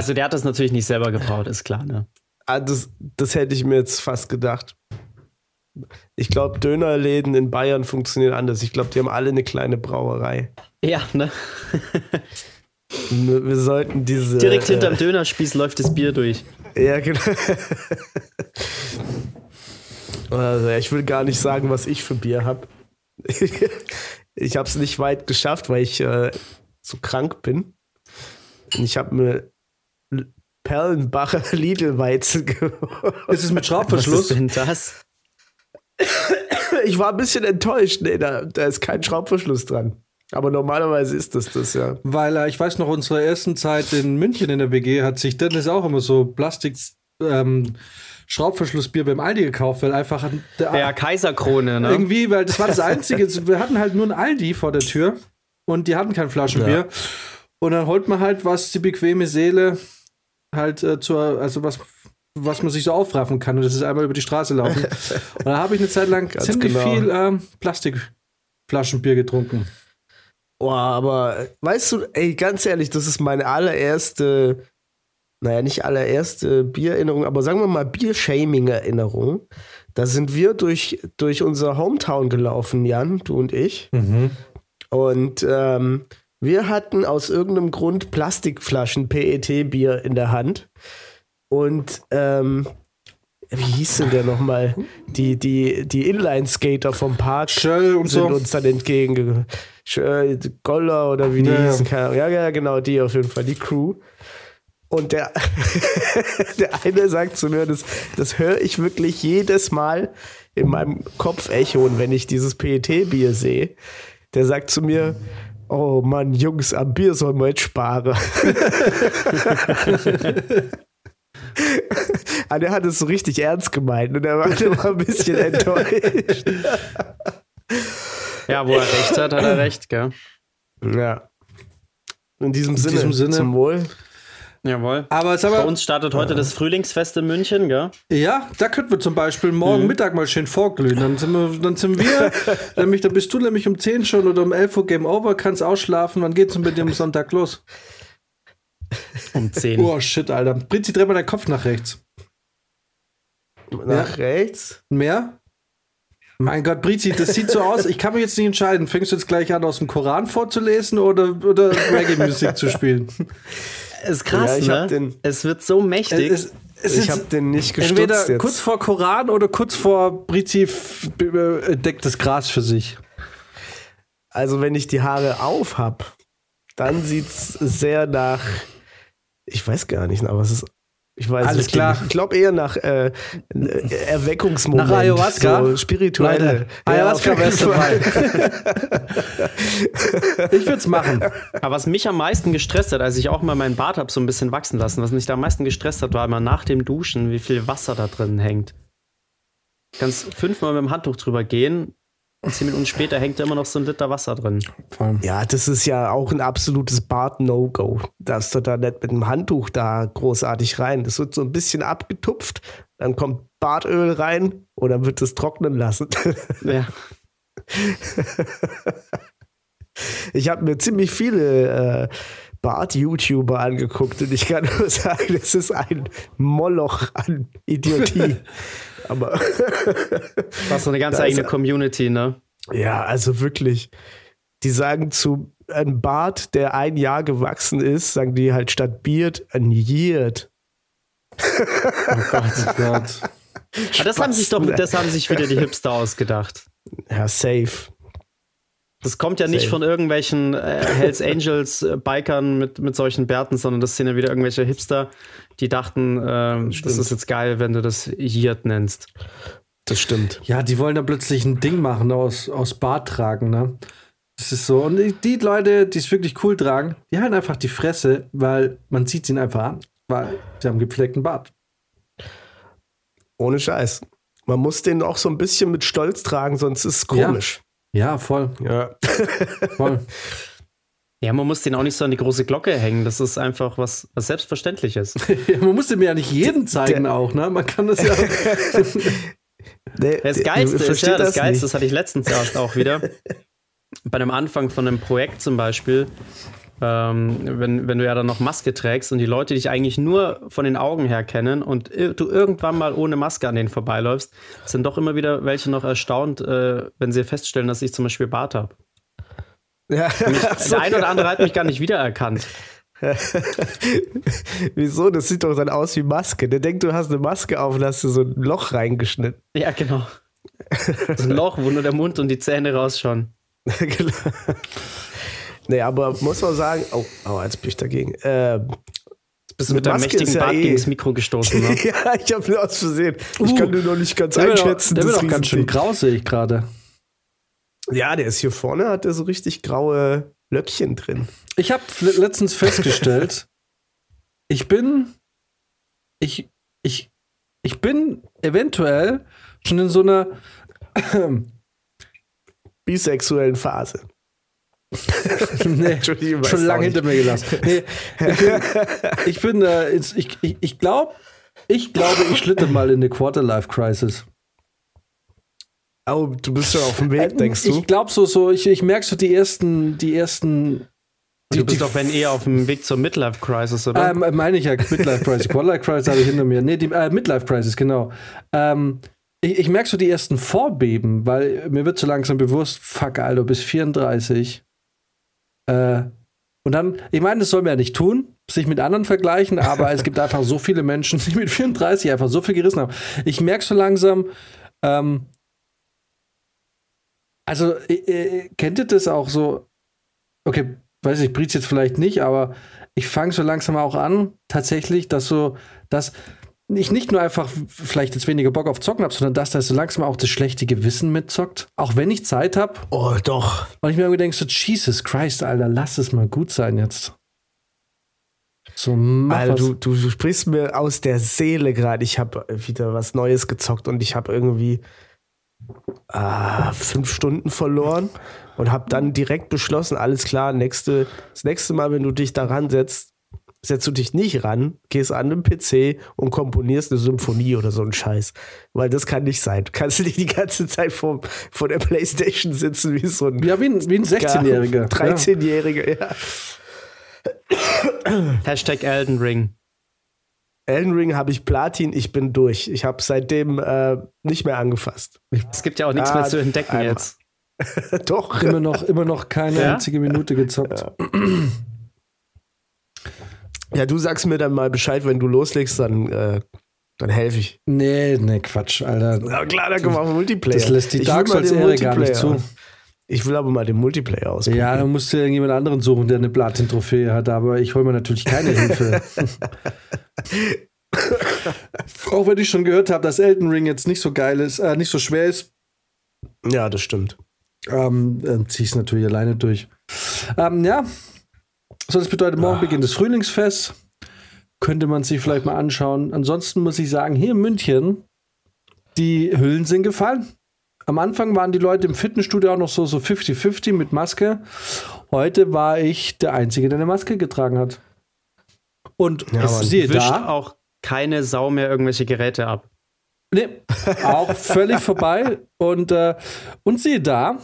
Also der hat das natürlich nicht selber gebraut, ist klar, ne? Ah, das, das hätte ich mir jetzt fast gedacht. Ich glaube, Dönerläden in Bayern funktionieren anders. Ich glaube, die haben alle eine kleine Brauerei. Ja, ne? Wir sollten diese. Direkt hinterm Dönerspieß läuft das Bier durch. Ja, genau. Also, ich will gar nicht sagen, was ich für Bier habe. Ich habe es nicht weit geschafft, weil ich äh, zu krank bin. Und ich habe mir Perlenbacher Lidl-Weizen geholt. Ist es mit Schraubverschluss? Was ist denn das? Ich war ein bisschen enttäuscht. Nee, da, da ist kein Schraubverschluss dran. Aber normalerweise ist das das, ja. Weil äh, ich weiß noch, unsere ersten Zeit in München in der WG hat sich Dennis auch immer so Plastik ähm, Schraubverschlussbier beim Aldi gekauft, weil einfach der, Ja, Kaiserkrone, ne? irgendwie, weil das war das Einzige. Wir hatten halt nur ein Aldi vor der Tür und die hatten kein Flaschenbier. Und dann holt man halt, was die bequeme Seele halt äh, zur, also was, was man sich so aufraffen kann. Und das ist einmal über die Straße laufen. und da habe ich eine Zeit lang ziemlich genau. viel ähm, Plastikflaschenbier getrunken. Boah, aber weißt du, ey, ganz ehrlich, das ist meine allererste, naja, nicht allererste Biererinnerung, aber sagen wir mal Biershaming-Erinnerung. Da sind wir durch, durch unser Hometown gelaufen, Jan, du und ich. Und ähm, wir hatten aus irgendeinem Grund Plastikflaschen PET-Bier in der Hand. Und ähm, wie hieß denn der nochmal? Die, die, die Inline-Skater vom Park sind so. uns dann entgegengekommen. Goller oder wie die Ja, hießen. Ja, ja, genau, die auf jeden Fall, die Crew. Und der, der eine sagt zu mir, das, das höre ich wirklich jedes Mal in meinem Kopf echoen, wenn ich dieses PET-Bier sehe. Der sagt zu mir, oh Mann, Jungs, am Bier sollen wir jetzt sparen. Ah, der hat es so richtig ernst gemeint und er war, der war ein bisschen enttäuscht. Ja, wo er recht hat, hat er recht, gell? Ja. In diesem Sinne, diesem Sinne. zum Wohl. Jawohl. Aber jetzt Bei aber, uns startet heute das Frühlingsfest in München, gell? ja, da könnten wir zum Beispiel morgen Mittag mal schön vorglühen. Dann sind wir, dann sind wir, nämlich, da bist du nämlich um 10 schon oder um 11 Uhr Game Over, kannst ausschlafen. Wann geht's denn bei dir am Sonntag los? Um 10. Oh shit, Alter. Britzi, dreh mal deinen Kopf nach rechts. Nach rechts. Mehr? Mein Gott, Brizi, das sieht so aus. Ich kann mich jetzt nicht entscheiden. Fängst du jetzt gleich an, aus dem Koran vorzulesen oder, oder Reggae-Musik zu spielen? Ist krass, Ja, ich ne? hab den- es wird so mächtig. Es, es Ich habe den nicht gestutzt entweder jetzt. kurz vor Koran oder kurz vor Brizi f- b- entdeckt das Gras für sich. Also wenn ich die Haare auf hab, dann sieht's sehr nach. Ich weiß gar nicht, aber es ist. Ich weiß Alles wirklich klar. Nicht. Ich glaube eher nach äh, Erweckungsmoment. Nach Ayahuasca? So spirituelle. Leute, Ayahuasca jeden dabei. Fall. Ich würde es machen. Aber was mich am meisten gestresst hat, als ich auch mal meinen Bart habe so ein bisschen wachsen lassen, was mich da am meisten gestresst hat, war immer nach dem Duschen, wie viel Wasser da drin hängt. Du kannst fünfmal mit dem Handtuch drüber gehen zehn Minuten später hängt da immer noch so ein Liter Wasser drin. Ja, das ist ja auch ein absolutes Bart-No-Go. Darfst du da nicht mit dem Handtuch da großartig rein. Das wird so ein bisschen abgetupft, dann kommt Bartöl rein und dann wird es trocknen lassen. Ja. Ich habe mir ziemlich viele äh, Bart-YouTuber angeguckt und ich kann nur sagen, das ist ein Moloch an Idiotie. Aber Du hast so eine ganz Da ist eigene er. Community, ne? ja, also wirklich, die sagen zu einem Bart, der ein Jahr gewachsen ist, sagen die halt statt Beard ein Yeard. Oh Gott. Aber das haben sich doch, das haben sich wieder die Hipster ausgedacht. Ja, safe. Das kommt ja nicht Same. von irgendwelchen äh, Hells Angels äh, Bikern mit, mit solchen Bärten, sondern das sind ja wieder irgendwelche Hipster, die dachten, ähm, das ist jetzt geil, wenn du das Yurt nennst. Das stimmt. Ja, die wollen da plötzlich ein Ding machen aus, aus Bart tragen, ne? Das ist so. Und die, Leute, die es wirklich cool tragen, die halten einfach die Fresse, weil man sieht sie ihnen einfach an. Weil sie haben gepflegten Bart. Ohne Scheiß. Man muss den auch so ein bisschen mit Stolz tragen, sonst ist es komisch. Ja, voll, Ja. voll. Ja, man muss den auch nicht so an die große Glocke hängen. Das ist einfach was, was Selbstverständliches. Ja, man muss dem ja nicht jeden zeigen Der- auch, ne? Man kann das ja. Nee, Das Geilste ist ja, das, Geilste, nicht. das hatte ich letztens erst auch wieder. Bei einem Anfang von einem Projekt zum Beispiel, ähm, wenn, wenn du ja dann noch Maske trägst und die Leute dich eigentlich nur von den Augen her kennen und du irgendwann mal ohne Maske an denen vorbeiläufst, sind doch immer wieder welche noch erstaunt, äh, wenn sie feststellen, dass ich zum Beispiel Bart habe. Ja, so, der eine oder andere hat mich gar nicht wiedererkannt. Wieso? Das sieht doch dann aus wie Maske. Der denkt, du hast eine Maske auf und hast du so ein Loch reingeschnitten. Ja, genau. So ein Loch, wo nur der Mund und die Zähne rausschauen. genau. Nee, aber muss man sagen, oh, oh jetzt bin ich dagegen. Äh, bist du mit deinem mächtigen Bart ja eh. gegen das Mikro gestoßen, ne? ja, ich habe nur aus Versehen. Uh, ich kann nur noch nicht ganz einschätzen. der wird auch ganz schön grau, sehe ich gerade. Ja, der ist hier vorne, hat der so richtig graue Löckchen drin. Ich habe letztens festgestellt, ich bin, ich, ich, ich bin eventuell schon in so einer bisexuellen Phase. nee, schon lange hinter mir gelassen. Nee, ich bin, ich, bin äh, ich, ich, ich glaube, ich glaube, ich schlitte mal in eine Quarterlife-Crisis. Oh, du bist ja auf dem Weg, äh, denkst du? Ich glaube so, so, ich, ich merke so die ersten, die ersten. Die, du bist doch, wenn eher auf dem Weg zur Midlife Crisis, oder? Ähm, meine ich ja, Midlife Crisis. Quarterlife Crisis habe ich hinter mir. Nee, die äh, Midlife Crisis, genau. Ähm, ich, ich merke so die ersten Vorbeben, weil mir wird so langsam bewusst, fuck, Alter, bis 34. Äh, und dann, ich meine, das soll man ja nicht tun, sich mit anderen vergleichen, aber es gibt einfach so viele Menschen, die mit 34 einfach so viel gerissen haben. Ich merke so langsam, ähm, also, äh, äh, kennt ihr das auch so? Okay, weiß ich, Britz jetzt vielleicht nicht, aber ich fange so langsam auch an, tatsächlich, dass so, dass ich nicht nur einfach vielleicht jetzt weniger Bock auf Zocken habe, sondern dass da so langsam auch das schlechte Gewissen mitzockt. Auch wenn ich Zeit habe. Oh, doch. Und ich mir irgendwie denke, so, Jesus Christ, Alter, lass es mal gut sein jetzt. So, Alter, du, du, du sprichst mir aus der Seele gerade. Ich habe wieder was Neues gezockt und ich habe irgendwie äh, fünf Stunden verloren und habe dann direkt beschlossen, alles klar, nächste, das nächste Mal, wenn du dich daran setzt, setzt du dich nicht ran, gehst an den PC und komponierst eine Symphonie oder so einen Scheiß. Weil das kann nicht sein. Du kannst nicht die ganze Zeit vor, vor der Playstation sitzen wie so ein. Ja, wie ein, wie ein 16-Jähriger. 13-Jähriger, ja. Hashtag Elden Ring. Elden Ring habe ich Platin, ich bin durch. Ich habe seitdem äh, nicht mehr angefasst. Es gibt ja auch nichts ah, mehr zu entdecken einmal. jetzt. Doch. Immer noch, immer noch keine ja? einzige Minute gezockt. Ja. ja. du sagst mir dann mal Bescheid, wenn du loslegst, dann, äh, dann helfe ich. Nee, nee, Quatsch, Alter. Ja, klar, dann machen wir Multiplayer. Das lässt die Dark Souls Ehre gar nicht zu. Ich will aber mal den Multiplayer aus. Ja, dann musst du irgendjemand anderen suchen, der eine Platin-Trophäe hat, aber ich hole mir natürlich keine Hilfe. Auch wenn ich schon gehört habe, dass Elden Ring jetzt nicht so geil ist, äh, nicht so schwer ist. Ja, das stimmt. Ähm, dann zieh ich es natürlich alleine durch. Ähm, ja. So, das bedeutet, morgen ah. beginnt das Frühlingsfest. Könnte man sich vielleicht mal anschauen. Ansonsten muss ich sagen, hier in München, die Hüllen sind gefallen. Am Anfang waren die Leute im Fitnessstudio auch noch so 50-50 so mit Maske. Heute war ich der Einzige, der eine Maske getragen hat. Und ja, es siehe da auch keine Sau mehr irgendwelche Geräte ab. Nee, auch völlig vorbei. Und, äh, und siehe da,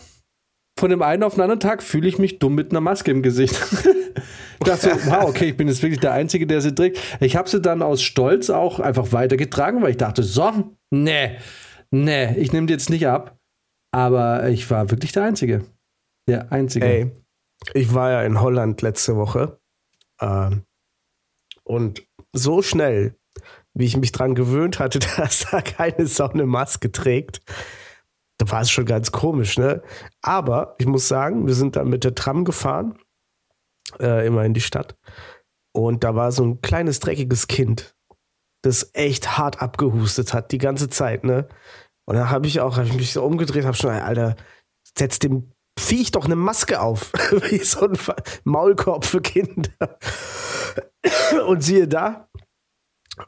von dem einen auf den anderen Tag fühle ich mich dumm mit einer Maske im Gesicht. ich dachte so, wow, okay, ich bin jetzt wirklich der Einzige, der sie trägt. Ich habe sie dann aus Stolz auch einfach weitergetragen, weil ich dachte, so, nee, nee, ich nehme die jetzt nicht ab. Aber ich war wirklich der Einzige. Der Einzige. Ey, ich war ja in Holland letzte Woche. Ähm, und so schnell wie ich mich dran gewöhnt hatte, dass da keine eine Maske trägt. Da war es schon ganz komisch, ne? Aber ich muss sagen, wir sind dann mit der Tram gefahren, äh, immer in die Stadt. Und da war so ein kleines, dreckiges Kind, das echt hart abgehustet hat, die ganze Zeit, ne? Und dann habe ich auch, habe ich mich so umgedreht, habe schon, Alter, setz dem Viech doch eine Maske auf, wie so ein Maulkorb für Kinder. Und siehe da,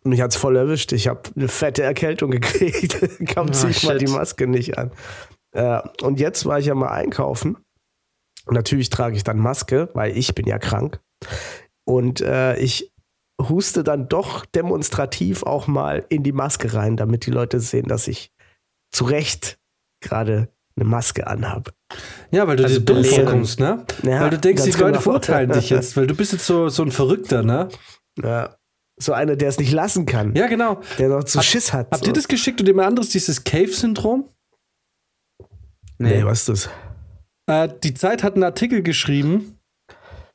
mich hat's voll erwischt. Ich habe eine fette Erkältung gekriegt. Kaum ziehe ich mal die Maske nicht an. Äh, und jetzt war ich ja mal einkaufen. Natürlich trage ich dann Maske, weil ich bin ja krank. Und äh, ich huste dann doch demonstrativ auch mal in die Maske rein, damit die Leute sehen, dass ich zu Recht gerade eine Maske anhab. Ja, weil du Also dir dumm belehren. vorkommst, ne? Ja, weil du denkst, die Leute genau. verurteilen dich jetzt, weil du bist jetzt so, so ein Verrückter, ne? Ja. So einer, der es nicht lassen kann. Ja, genau. Der noch zu Hab- Schiss hat. Habt so. ihr das geschickt und jemand anderes, dieses Cave-Syndrom? Nee, was ist das? Äh, die Zeit hat einen Artikel geschrieben,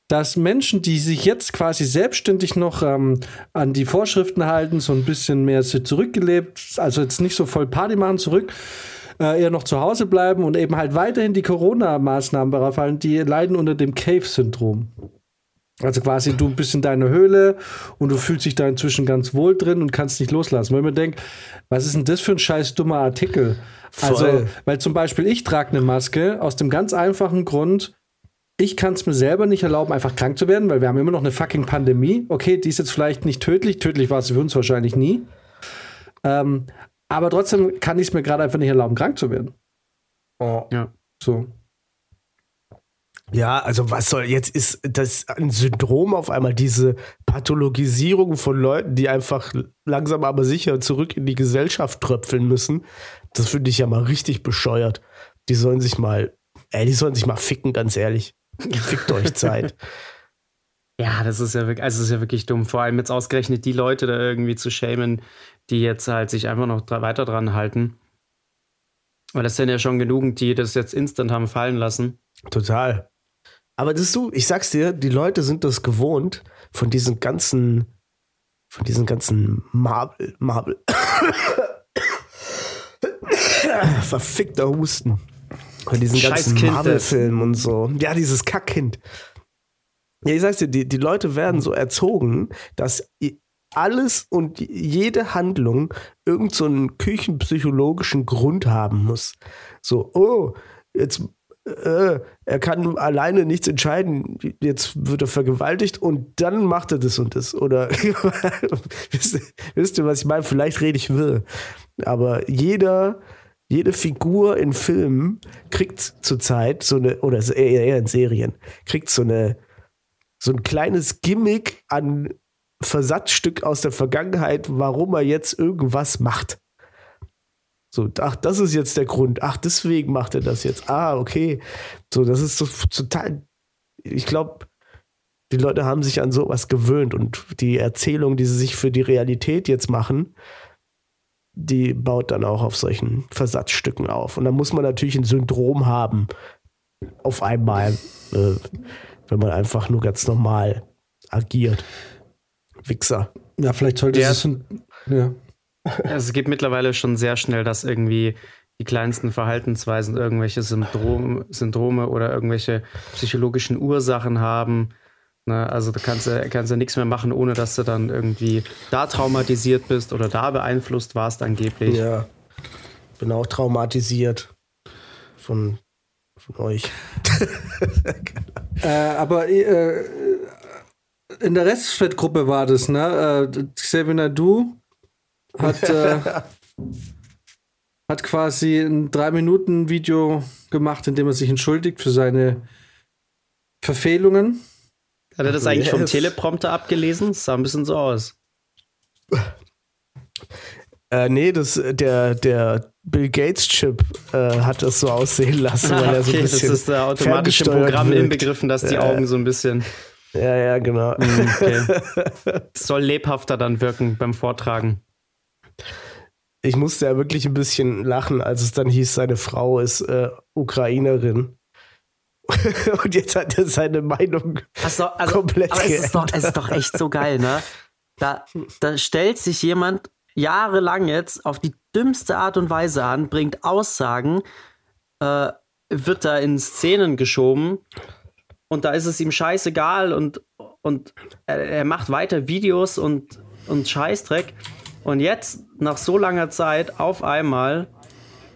dass Menschen, die sich jetzt quasi selbstständig noch ähm, an die Vorschriften halten, so ein bisschen mehr zurückgelebt, also jetzt nicht so voll Party machen zurück, äh, eher noch zu Hause bleiben und eben halt weiterhin die Corona-Maßnahmen beifallen, die leiden unter dem Cave-Syndrom. Also quasi du bist in deiner Höhle und du fühlst dich da inzwischen ganz wohl drin und kannst nicht loslassen. Weil mir denke, was ist denn das für ein scheiß dummer Artikel? Also, Voll. weil zum Beispiel ich trage eine Maske aus dem ganz einfachen Grund, ich kann es mir selber nicht erlauben, einfach krank zu werden, weil wir haben immer noch eine fucking Pandemie. Okay, die ist jetzt vielleicht nicht tödlich, tödlich war sie für uns wahrscheinlich nie. Ähm, aber trotzdem kann ich es mir gerade einfach nicht erlauben, krank zu werden. Oh. Ja. So. Ja, also was soll jetzt ist das ein Syndrom auf einmal diese Pathologisierung von Leuten, die einfach langsam aber sicher zurück in die Gesellschaft tröpfeln müssen. Das finde ich ja mal richtig bescheuert. Die sollen sich mal, ey, die sollen sich mal ficken, ganz ehrlich. Fickt euch Zeit. Ja, das ist ja wirklich, also das ist ja wirklich dumm. Vor allem jetzt ausgerechnet die Leute da irgendwie zu shamen, die jetzt halt sich einfach noch dra weiter dran halten. Weil das sind ja schon genügend, die das jetzt instant haben fallen lassen. Total. Aber das ist du, ich sag's dir, die Leute sind das gewohnt von diesen ganzen, von diesen ganzen Marvel, Marvel. Verfickter Husten. Von diesen ganzen Kind, Marvel-Filmen und so. Ja, dieses Kackkind. Ja, ich sag's dir, die, die Leute werden so erzogen, dass alles und jede Handlung irgend so einen küchenpsychologischen Grund haben muss. So, oh, jetzt äh, er kann alleine nichts entscheiden, jetzt wird er vergewaltigt und dann macht er das und das. Oder wisst, ihr- wisst ihr, was ich meine? Vielleicht rede ich wirr. Aber jeder, jede Figur in Filmen kriegt zurzeit so eine, oder eher in Serien, kriegt so eine, so ein kleines Gimmick an Versatzstück aus der Vergangenheit, warum er jetzt irgendwas macht. So, ach, das ist jetzt der Grund. Ach, deswegen macht er das jetzt. Ah, okay. So, das ist so total. Ich glaube, die Leute haben sich an sowas gewöhnt und die Erzählung, die sie sich für die Realität jetzt machen, die baut dann auch auf solchen Versatzstücken auf. Und dann muss man natürlich ein Syndrom haben. Auf einmal, äh, wenn man einfach nur ganz normal agiert. Wichser. Ja, vielleicht sollte es ein. Ja. Also es geht mittlerweile schon sehr schnell, dass irgendwie die kleinsten Verhaltensweisen irgendwelche Syndrom, Syndrome oder irgendwelche psychologischen Ursachen haben. Ne, also da kannst du, kannst du nichts mehr machen, ohne dass du dann irgendwie da traumatisiert bist oder da beeinflusst warst angeblich. Ja. Bin auch traumatisiert von, von euch. Äh, aber äh, in der Restfettgruppe war das, ne? Äh, Xavier Nadu hat, äh, hat quasi ein 3-Minuten-Video gemacht, in dem er sich entschuldigt für seine Verfehlungen. Hat er das eigentlich vom. Teleprompter abgelesen? Das sah ein bisschen so aus. Äh, nee, das, der, der Bill Gates-Chip äh, hat das so aussehen lassen, weil er so ein okay, das bisschen. ist der automatische Programm wirkt. inbegriffen, dass die Ja. Augen so ein bisschen Ja, ja, genau. okay. Es soll lebhafter dann wirken beim Vortragen. Ich musste ja wirklich ein bisschen lachen, als es dann hieß, seine Frau ist äh, Ukrainerin. Und jetzt hat er seine Meinung Also, also, komplett aber es ist, doch, geändert. es ist doch echt so geil, ne? Da, da stellt sich jemand jahrelang jetzt auf die dümmste Art und Weise an, bringt Aussagen, äh, wird da in Szenen geschoben und da ist es ihm scheißegal und, und er, er macht weiter Videos und, und Scheißdreck. Und jetzt, nach so langer Zeit, auf einmal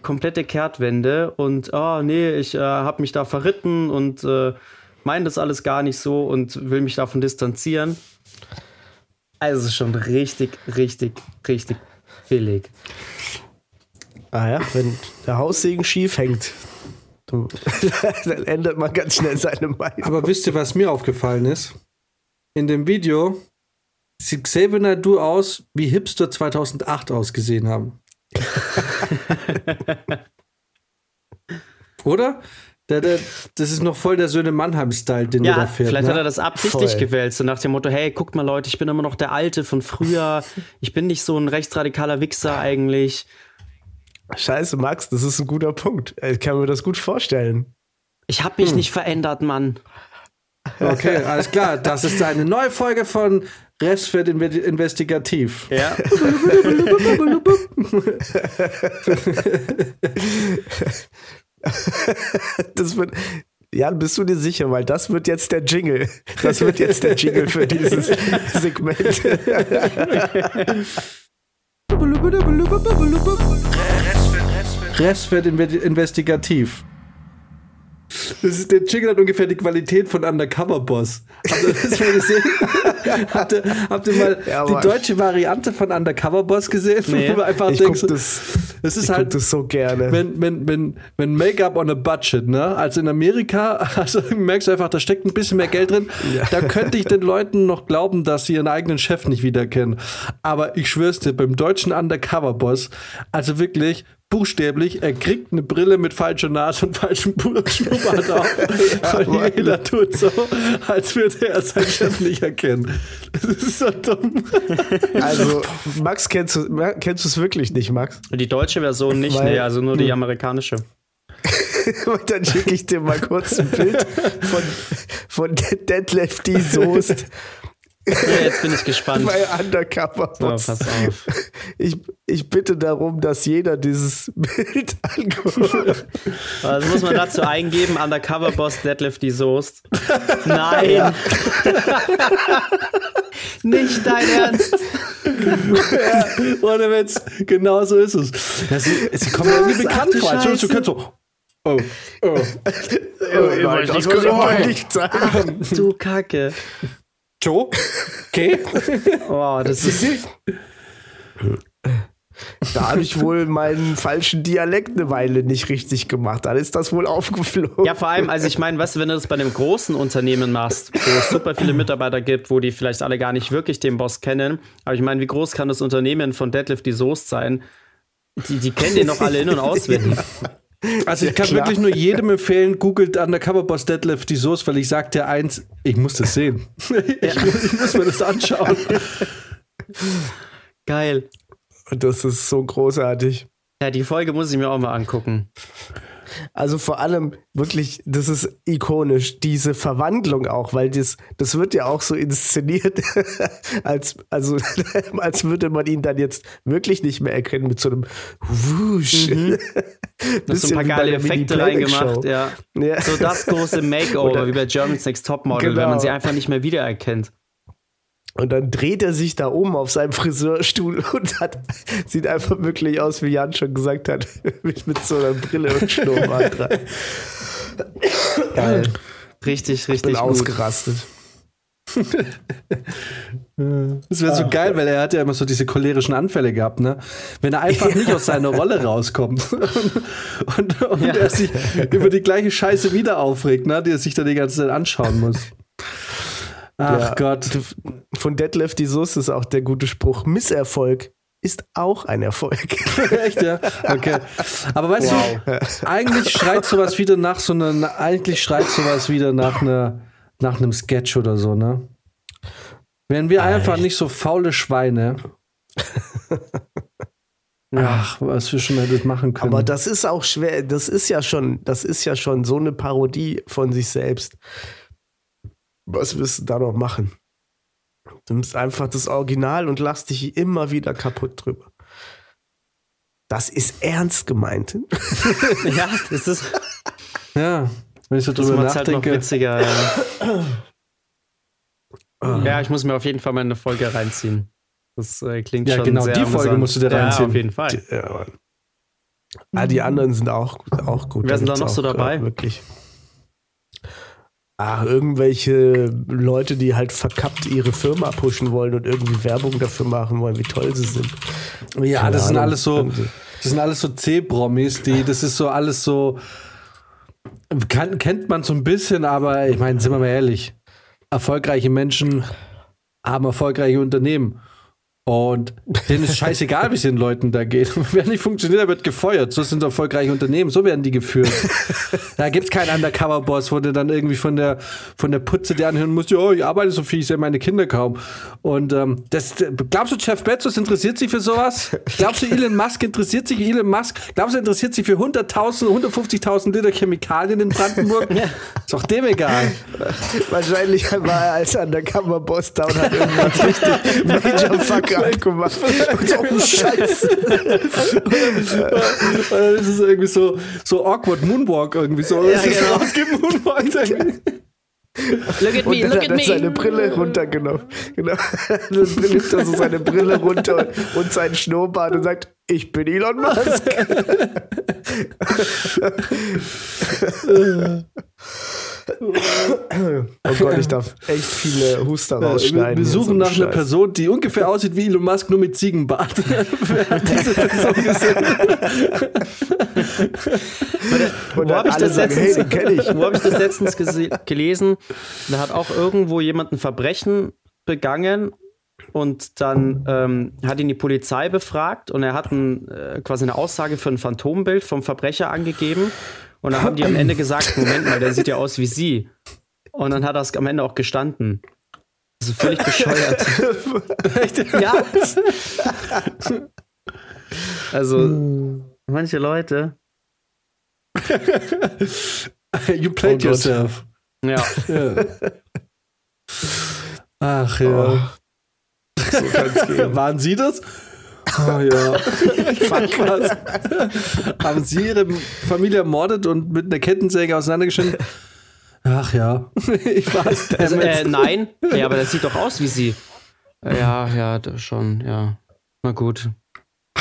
komplette Kehrtwende und oh nee, ich äh, habe mich da verritten und äh, meine das alles gar nicht so und will mich davon distanzieren. Also es ist schon richtig, richtig, richtig billig. Ah ja, wenn der Haussegen schief hängt, dann, dann ändert man ganz schnell seine Meinung. Aber wisst ihr, was mir aufgefallen ist? In dem Video sieht Xavier Nadu aus, wie Hipster 2008 ausgesehen haben. Oder? Der, der, das ist noch voll der Söhne Mannheim-Style, den ja, du da fährst. vielleicht ne? hat er das absichtlich Voll. gewählt, so nach dem Motto, hey, guckt mal Leute, ich bin immer noch der Alte von früher, ich bin nicht so ein rechtsradikaler Wichser eigentlich. Scheiße, Max, das ist ein guter Punkt. Ich kann mir das gut vorstellen. Ich habe mich nicht verändert, Mann. Okay, alles klar. Das ist eine neue Folge von Restfeld Inve- Investigativ. Ja. Das wird. Jan, bist du dir sicher? Weil das wird jetzt der Jingle. Das wird jetzt der Jingle für dieses Segment. Restfeld Inve- Investigativ. Das ist, der Jingle hat ungefähr die Qualität von Undercover Boss. Habt ihr das mal gesehen? habt, ihr, habt ihr mal Ja, die deutsche Variante von Undercover Boss gesehen? Nee. Wo einfach Ich denkst, guck das, es ist ich halt guck das so gerne. wenn, wenn, wenn, wenn Make-up on a Budget, ne? Also in Amerika, also merkst du einfach, da steckt ein bisschen mehr Geld drin. Da könnte ich den Leuten noch glauben, dass sie ihren eigenen Chef nicht wiederkennen. Aber ich schwör's dir, beim deutschen Undercover-Boss, also wirklich buchstäblich, er kriegt eine Brille mit falscher Nase und falschem Schnurrbart auf. und Mann. jeder tut so, als würde er seinen Chef nicht erkennen. Das ist so dumm. Also, Max, kennst du kennst du es wirklich nicht, Max? Die deutsche Version nicht, Weil- nee, also nur die amerikanische. Und dann schicke ich dir mal kurz ein Bild von, von Dead Lefty Soest Ja, jetzt bin ich gespannt. bei Undercover So, Boss. pass auf. Ich, ich bitte darum, dass jeder dieses Bild anguckt. Also muss man dazu eingeben, Undercover Boss Deadlift die Soest. Nein. Nicht dein Ernst. Ohne Witz, genau so ist es. Ja, sie, sie kommen mir irgendwie bekannt Ach du vor. Entschuldigung, du könnt so. Oh, oh. Oh, nein, nicht, das was kann ich doch meine. nicht sein. Du Kacke. Joe? Okay. Wow, das ist. Da habe ich wohl meinen falschen Dialekt eine Weile nicht richtig gemacht. Dann ist das wohl aufgeflogen. Ja, vor allem, also ich meine, weißt du, wenn du das bei einem großen Unternehmen machst, wo es super viele Mitarbeiter gibt, wo die vielleicht alle gar nicht wirklich den Boss kennen, aber ich meine, wie groß kann das Unternehmen von Deadlift die Soest sein? Die, die kennen den noch alle in- und auswendig. Also ich kann klar. wirklich nur jedem empfehlen, googelt Undercover Boss Deadlift die Soße, weil ich sag dir eins, ich muss das sehen. ich, muss, ich muss mir das anschauen. Geil. Das ist so großartig. Ja, die Folge muss ich mir auch mal angucken. Also vor allem wirklich, das ist ikonisch, diese Verwandlung auch, weil das, das wird ja auch so inszeniert, als, also, als würde man ihn dann jetzt wirklich nicht mehr erkennen mit so einem Wusch. Da hast Mhm. ein paar geile Effekte reingemacht, ja. Ja. So das große Makeover, Oder- wie bei Germany's Next Topmodel, Genau. wenn man sie einfach nicht mehr wiedererkennt. Und dann dreht er sich da oben auf seinem Friseurstuhl und hat, sieht einfach wirklich aus, wie Jan schon gesagt hat, mit, mit so einer Brille und Schnurrbart dran. Geil. Richtig, richtig gut. ausgerastet. Das wäre so geil, weil er hat ja immer so diese cholerischen Anfälle gehabt, ne? Wenn er einfach nicht aus seiner Rolle rauskommt und, und Ja. er sich über die gleiche Scheiße wieder aufregt, ne? Die er sich dann die ganze Zeit anschauen muss. Ach. Gott. Von Detlef die Soße ist auch der gute Spruch: Misserfolg ist auch ein Erfolg. Echt, ja? Okay. Aber weißt du, eigentlich schreit sowas wieder nach so einer, eigentlich schreit sowas wieder nach einer, nach einem Sketch oder so, ne? Wären wir einfach nicht so faule Schweine. Ach, was wir schon hätten machen können. Aber das ist auch schwer. Das ist ja schon, das ist ja schon so eine Parodie von sich selbst. Was wirst du da noch machen? Du nimmst einfach das Original und lass dich immer wieder kaputt drüber. Das ist ernst gemeint. Ja, das ist ja, wenn ich so das drüber halt noch nachdenke. witziger. Ja. ja, ich muss mir auf jeden Fall mal eine Folge reinziehen. Das äh, klingt Ja, schon genau, sehr die Folge musst du dir Ja, reinziehen. auf jeden Fall. Ja, Mann. Ah, die anderen sind auch, auch gut. Wer sind da noch so dabei? äh, Wirklich. Ah, irgendwelche Leute, die halt verkappt ihre Firma pushen wollen und irgendwie Werbung dafür machen wollen, wie toll sie sind. Ja, Keine das sind Ahnung. alles so, das sind alles so C-Promis, die, das ist so alles so, kann, kennt man so ein bisschen, aber ich meine, sind wir mal ehrlich, erfolgreiche Menschen haben erfolgreiche Unternehmen. Und denen ist scheißegal, wie es den Leuten da geht. Wer nicht funktioniert, der wird gefeuert. So sind erfolgreiche Unternehmen, so werden die geführt. da gibt es keinen Undercover-Boss, wo du dann irgendwie von der, von der Putze dir anhören musst, ja, ich arbeite so viel, ich sehe meine Kinder kaum. Und ähm, das, glaubst du, Jeff Bezos interessiert sich für sowas? Glaubst du, Elon Musk interessiert sich? Elon Musk, glaubst du, interessiert sich für 100.000, 150.000 Liter Chemikalien in Brandenburg? Ist doch dem egal. Wahrscheinlich war er als Undercover-Boss da und hat irgendwas richtig Major Fuck abgemacht. Und so, oh, Scheiße. Und dann ist es irgendwie so, so awkward Moonwalk irgendwie so. Ja, Es genau. rausgemoonwalkt irgendwie. Look at Und me, dann look hat at er seine me. Brille runtergenommen. Genau. Dann nimmt er so seine Brille runter und, und seinen Schnurrbart und sagt, ich bin Elon Musk. Oh Gott, ich darf echt viele Huster rausschneiden. wir suchen so nach einer Scheiß. Person, die ungefähr aussieht wie Elon Musk, nur mit Ziegenbart. Wer hat diese Person gesehen? Und Wo dann hab ich das sagen, hey, letztens- ich. Wo habe ich das letztens gelesen? Da hat auch irgendwo jemand ein Verbrechen begangen und dann ähm, hat ihn die Polizei befragt und er hat ein, äh, quasi eine Aussage für ein Phantombild vom Verbrecher angegeben. Und dann haben die am Ende gesagt: Moment mal, der sieht ja aus wie sie. Und dann hat er es am Ende auch gestanden. Also völlig bescheuert. ja. Also, manche Leute. You played Oh yourself. Ja. Ja. Ach ja. So kann's gehen. Waren Sie das? Oh ja. Fuck was. Haben Sie Ihre Familie ermordet und mit einer Kettensäge auseinandergeschnitten? Ach ja. Ich war's. Also, äh, nein. Ja, aber das sieht doch aus wie sie. Ja, ja, das schon, ja. Na gut.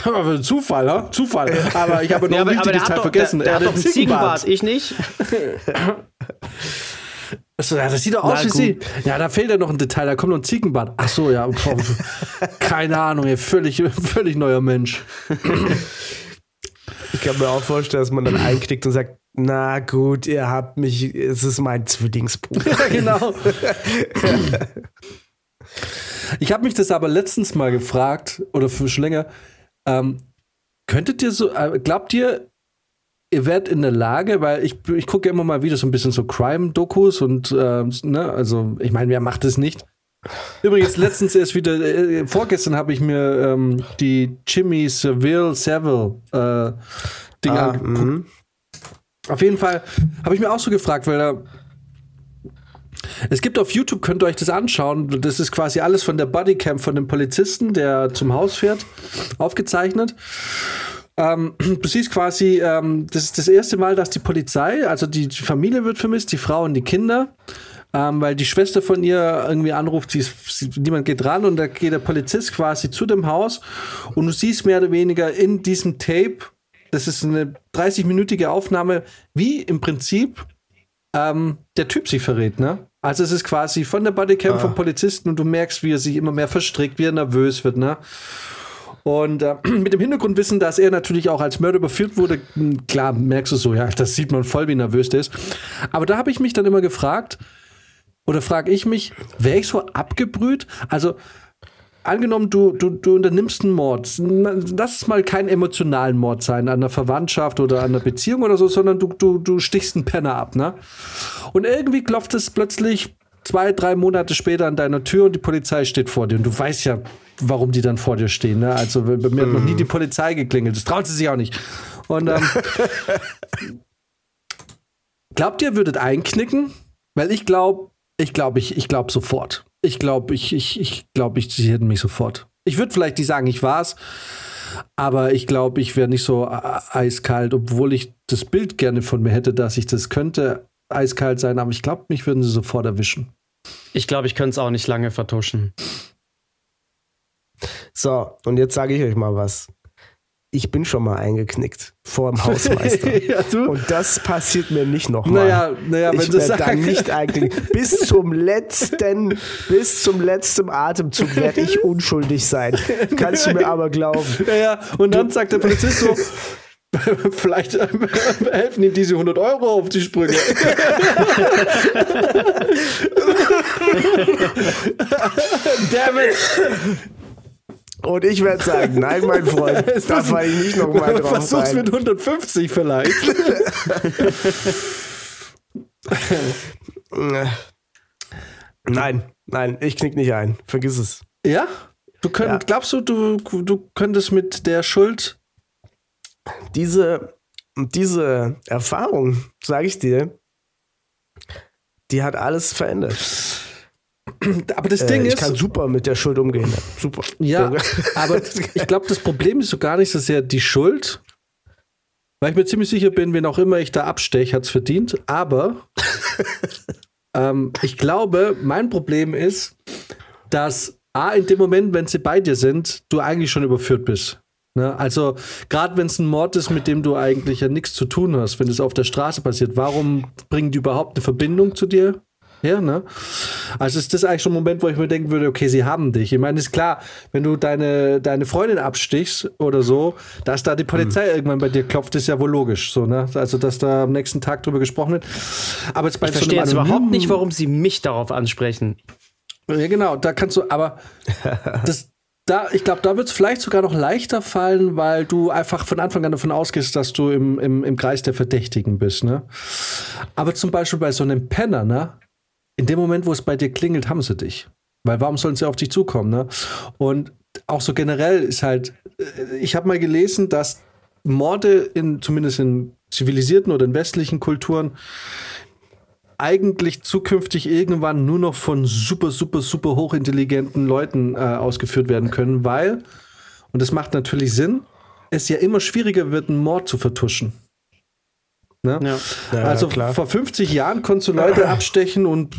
Aber Zufall, ha? Zufall. Aber ich habe noch Ja, ein wichtiges Teil vergessen. Der, der Er hat doch einen Ziegenbart, ich nicht. Achso, ja, das sieht doch Na aus wie gut. sie. Ja, da fehlt ja noch ein Detail, da kommt noch ein Ziegenbart. Ach so, ja. Keine Ahnung, ey, völlig, völlig neuer Mensch. Ich kann mir auch vorstellen, dass man dann einknickt und sagt, na gut, ihr habt mich, es ist mein Zwillingsbruder. Ja, genau. Ich habe mich das aber letztens mal gefragt, oder für schon länger, ähm, könntet ihr so, äh, glaubt ihr, ihr werdet in der Lage, weil ich, ich gucke ja immer mal wieder so ein bisschen so Crime-Dokus und, äh, ne, also ich meine, wer macht das nicht? Übrigens, letztens erst wieder, äh, vorgestern habe ich mir ähm, die Jimmy Seville Savile äh, Ding Ah, angeguckt. mhm. Auf jeden Fall habe ich mir auch so gefragt, weil da. Es gibt auf YouTube, könnt ihr euch das anschauen. Das ist quasi alles von der Bodycam von dem Polizisten, der zum Haus fährt, aufgezeichnet. Ähm, du siehst quasi, ähm, das ist das erste Mal, dass die Polizei, also die, Familie wird vermisst, die Frau und die Kinder, ähm, weil die Schwester von ihr irgendwie anruft, sie sie, niemand geht ran und da geht der Polizist quasi zu dem Haus und du siehst mehr oder weniger in diesem Tape, das ist eine 30-minütige Aufnahme, wie im Prinzip ähm, der Typ sich verrät, ne? Also es ist quasi von der Bodycam Ah. vom Polizisten und du merkst, wie er sich immer mehr verstrickt, wie er nervös wird, ne? Und äh, mit dem Hintergrundwissen, dass er natürlich auch als Mörder überführt wurde, mh, klar merkst du so, ja, das sieht man voll, wie nervös der ist. Aber da habe ich mich dann immer gefragt, oder frage ich mich, wäre ich so abgebrüht? Also, angenommen, du, du, du unternimmst einen Mord. Lass es mal keinen emotionalen Mord sein, an einer Verwandtschaft oder an einer Beziehung oder so, sondern du, du, du stichst einen Penner ab, ne? Und irgendwie klopft es plötzlich zwei, drei Monate später an deiner Tür und die Polizei steht vor dir. Und du weißt ja, warum die dann vor dir stehen, ne? Also, bei mir hat noch nie die Polizei geklingelt. Das traut sie sich auch nicht. Und, ähm, glaubt ihr, würdet einknicken? Weil ich glaube, ich glaube, ich, ich glaube sofort. Ich glaube, ich, ich, ich glaube, ich, sie hätten mich sofort. Ich würde vielleicht nicht sagen, ich war's, aber ich glaube, ich wäre nicht so äh, eiskalt, obwohl ich das Bild gerne von mir hätte, dass ich das könnte eiskalt sein, aber ich glaube, mich würden sie sofort erwischen. Ich glaube, ich könnte es auch nicht lange vertuschen. So, und jetzt sage ich euch mal was. Ich bin schon mal eingeknickt vor dem Hausmeister. ja? Und das passiert mir nicht nochmal. Naja, naja, wenn ich du werde dann sagst. nicht einknicken. Bis zum letzten, bis zum letzten Atemzug werde ich unschuldig sein. Kannst du mir aber glauben. Ja, ja, und dann sagt der Polizist so, vielleicht äh, helfen ihm diese 100 Euro auf die Sprünge. Damn it. Und ich werde sagen, nein, mein Freund, da falle ich nicht nochmal drauf Versuch's ein. mit 150 vielleicht. Nein, nein, ich knick nicht ein. Vergiss es. ja? Du könnt, Ja. Glaubst du, du, du könntest mit der Schuld. Diese, diese Erfahrung, sage ich dir, die hat alles verändert. Aber das Äh, Ding ich ist. kann super mit der Schuld umgehen. Super. Ja, aber ich glaube, das Problem ist so gar nicht so sehr die Schuld, weil ich mir ziemlich sicher bin, wen auch immer ich da absteche, hat es verdient. Aber ähm, ich glaube, mein Problem ist, dass A, in dem Moment, wenn sie bei dir sind, du eigentlich schon überführt bist. Ne? Also, gerade wenn es ein Mord ist, mit dem du eigentlich ja nichts zu tun hast, wenn es auf der Straße passiert, warum bringen die überhaupt eine Verbindung zu dir? Ja, ne? Also ist das eigentlich schon ein Moment, wo ich mir denken würde, okay, sie haben dich. Ich meine, ist klar, wenn du deine, deine Freundin abstichst oder so, dass da die Polizei irgendwann bei dir klopft, ist ja wohl logisch. So, ne? Also, dass da am nächsten Tag drüber gesprochen wird. Aber jetzt bei Ich so verstehe jetzt überhaupt nicht, warum sie mich darauf ansprechen. ja, genau, da kannst du, aber das, da, ich glaube, da wird es vielleicht sogar noch leichter fallen, weil du einfach von Anfang an davon ausgehst, dass du im, im, im Kreis der Verdächtigen bist, ne? Aber zum Beispiel bei so einem Penner, ne? In dem Moment, wo es bei dir klingelt, haben sie dich. Weil warum sollen sie auf dich zukommen, ne? Und auch so generell ist halt, äh, ich habe mal gelesen, dass Morde in, zumindest in zivilisierten oder in westlichen Kulturen, eigentlich zukünftig irgendwann nur noch von super, super, super hochintelligenten Leuten äh, ausgeführt werden können, weil, und das macht natürlich Sinn, es ja immer schwieriger wird, einen Mord zu vertuschen. Ne? Ja. Ja, also klar. vor 50 Jahren konntest du Leute abstechen und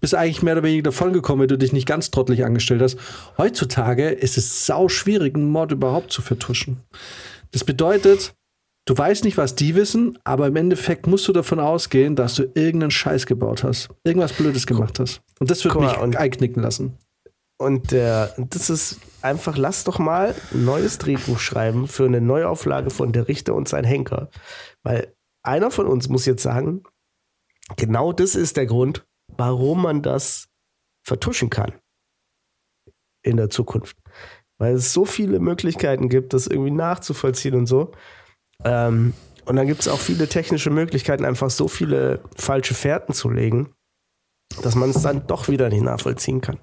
bist eigentlich mehr oder weniger davongekommen, wenn du dich nicht ganz trottelig angestellt hast. Heutzutage ist es sau schwierig, einen Mord überhaupt zu vertuschen. Das bedeutet, du weißt nicht, was die wissen, aber im Endeffekt musst du davon ausgehen, dass du irgendeinen Scheiß gebaut hast. Irgendwas Blödes gemacht hast. Und das wird mal, mich einknicken lassen. Und der, das ist einfach, lass doch mal ein neues Drehbuch schreiben für eine Neuauflage von Der Richter und sein Henker. Weil einer von uns muss jetzt sagen, genau das ist der Grund, warum man das vertuschen kann in der Zukunft. Weil es so viele Möglichkeiten gibt, das irgendwie nachzuvollziehen und so. Ähm, und dann gibt es auch viele technische Möglichkeiten, einfach so viele falsche Fährten zu legen, dass man es dann doch wieder nicht nachvollziehen kann.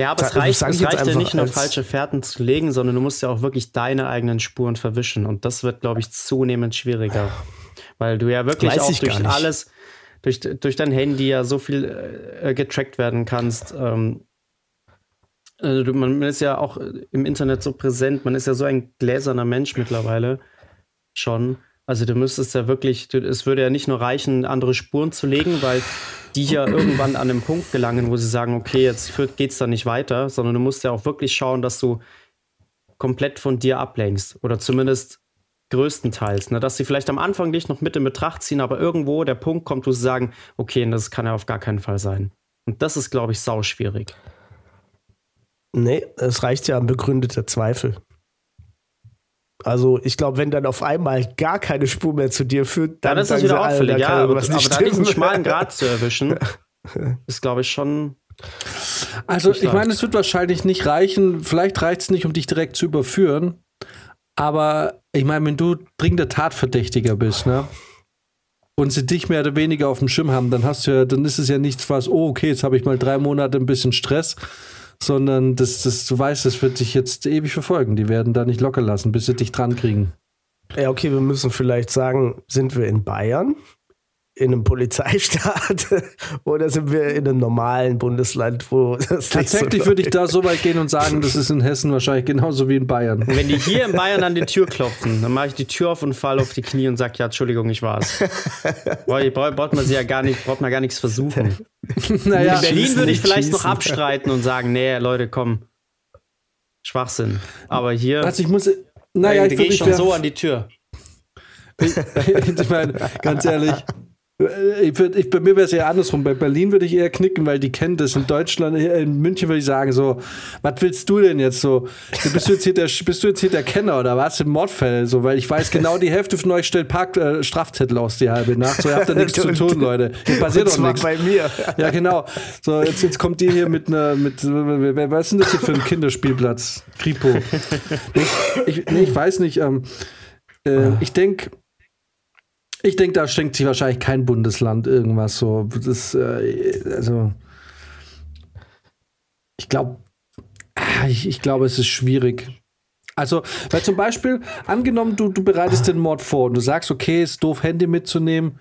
Ja, aber es also reicht, es reicht ja nicht nur als- falsche Fährten zu legen, sondern du musst ja auch wirklich deine eigenen Spuren verwischen. Und das wird, glaube ich, zunehmend schwieriger. Weil du ja wirklich Weiß auch durch alles, durch, durch dein Handy ja so viel äh, getrackt werden kannst. Ähm, äh, du- man ist ja auch im Internet so präsent, man ist ja so ein gläserner Mensch mittlerweile schon. Also du müsstest ja wirklich, es würde ja nicht nur reichen, andere Spuren zu legen, weil die ja irgendwann an den Punkt gelangen, wo sie sagen, okay, jetzt geht es da nicht weiter, sondern du musst ja auch wirklich schauen, dass du komplett von dir ablenkst oder zumindest größtenteils, ne? dass sie vielleicht am Anfang dich noch mit in Betracht ziehen, aber irgendwo der Punkt kommt, wo sie sagen, okay, das kann ja auf gar keinen Fall sein. Und das ist, glaube ich, sau schwierig. Nee, es reicht ja ein begründeter Zweifel. Also ich glaube, wenn dann auf einmal gar keine Spur mehr zu dir führt, Dann, dann ist es sagen wieder auffällig, ja, aber, aber nicht da diesen schmalen Grad zu erwischen, ist, glaube ich, schon. Also, ich meine, es wird wahrscheinlich nicht reichen. Vielleicht reicht es nicht, um dich direkt zu überführen. Aber ich meine, wenn du dringender Tatverdächtiger bist, ne? Und sie dich mehr oder weniger auf dem Schirm haben, dann hast du ja, dann ist es ja nichts, was, oh, okay, jetzt habe ich mal drei Monate ein bisschen Stress, sondern das, das, du weißt, das wird dich jetzt ewig verfolgen. Die werden da nicht locker lassen, bis sie dich dran kriegen. Ja, okay, wir müssen vielleicht sagen, sind wir in Bayern, in einem Polizeistaat oder sind wir in einem normalen Bundesland, wo das nicht Tatsächlich so würde ich da so weit gehen und sagen, das ist in Hessen wahrscheinlich genauso wie in Bayern. Wenn die hier in Bayern an die Tür klopfen, dann mache ich die Tür auf und falle auf die Knie und sage, ja, Entschuldigung, ich war's. Braucht man sie ja gar nicht, braucht man gar nichts versuchen. naja, in Berlin würde ich vielleicht noch schießen. abstreiten und sagen, nee, Leute, komm. Schwachsinn. Aber hier, also ich muss, naja, ich gehe schon so an die Tür. ich meine, ganz ehrlich, ich würd, ich, bei mir wäre es eher andersrum. Bei Berlin würde ich eher knicken, weil die kennen das. In Deutschland, in München würde ich sagen so, was willst du denn jetzt so? Bist du jetzt hier der, bist du jetzt hier der Kenner oder was? Im Mordfall so, weil ich weiß genau, die Hälfte von euch stellt Park, äh, Strafzettel aus die halbe Nacht. So, ihr habt da nichts zu tun, Leute. Hier passiert doch nichts. bei mir. Ja, genau. So, jetzt, jetzt kommt ihr hier mit einer, mit, was ist denn das hier für ein Kinderspielplatz? Kripo. Ich, ich, nee, ich weiß nicht, ähm, äh, ich denke, ich denke, da schenkt sich wahrscheinlich kein Bundesland irgendwas so. Das, äh, also, ich glaube, ah, ich, ich glaube, es ist schwierig. Also, weil zum Beispiel, angenommen, du, du bereitest den Mord vor und du sagst, okay, ist doof, Handy mitzunehmen,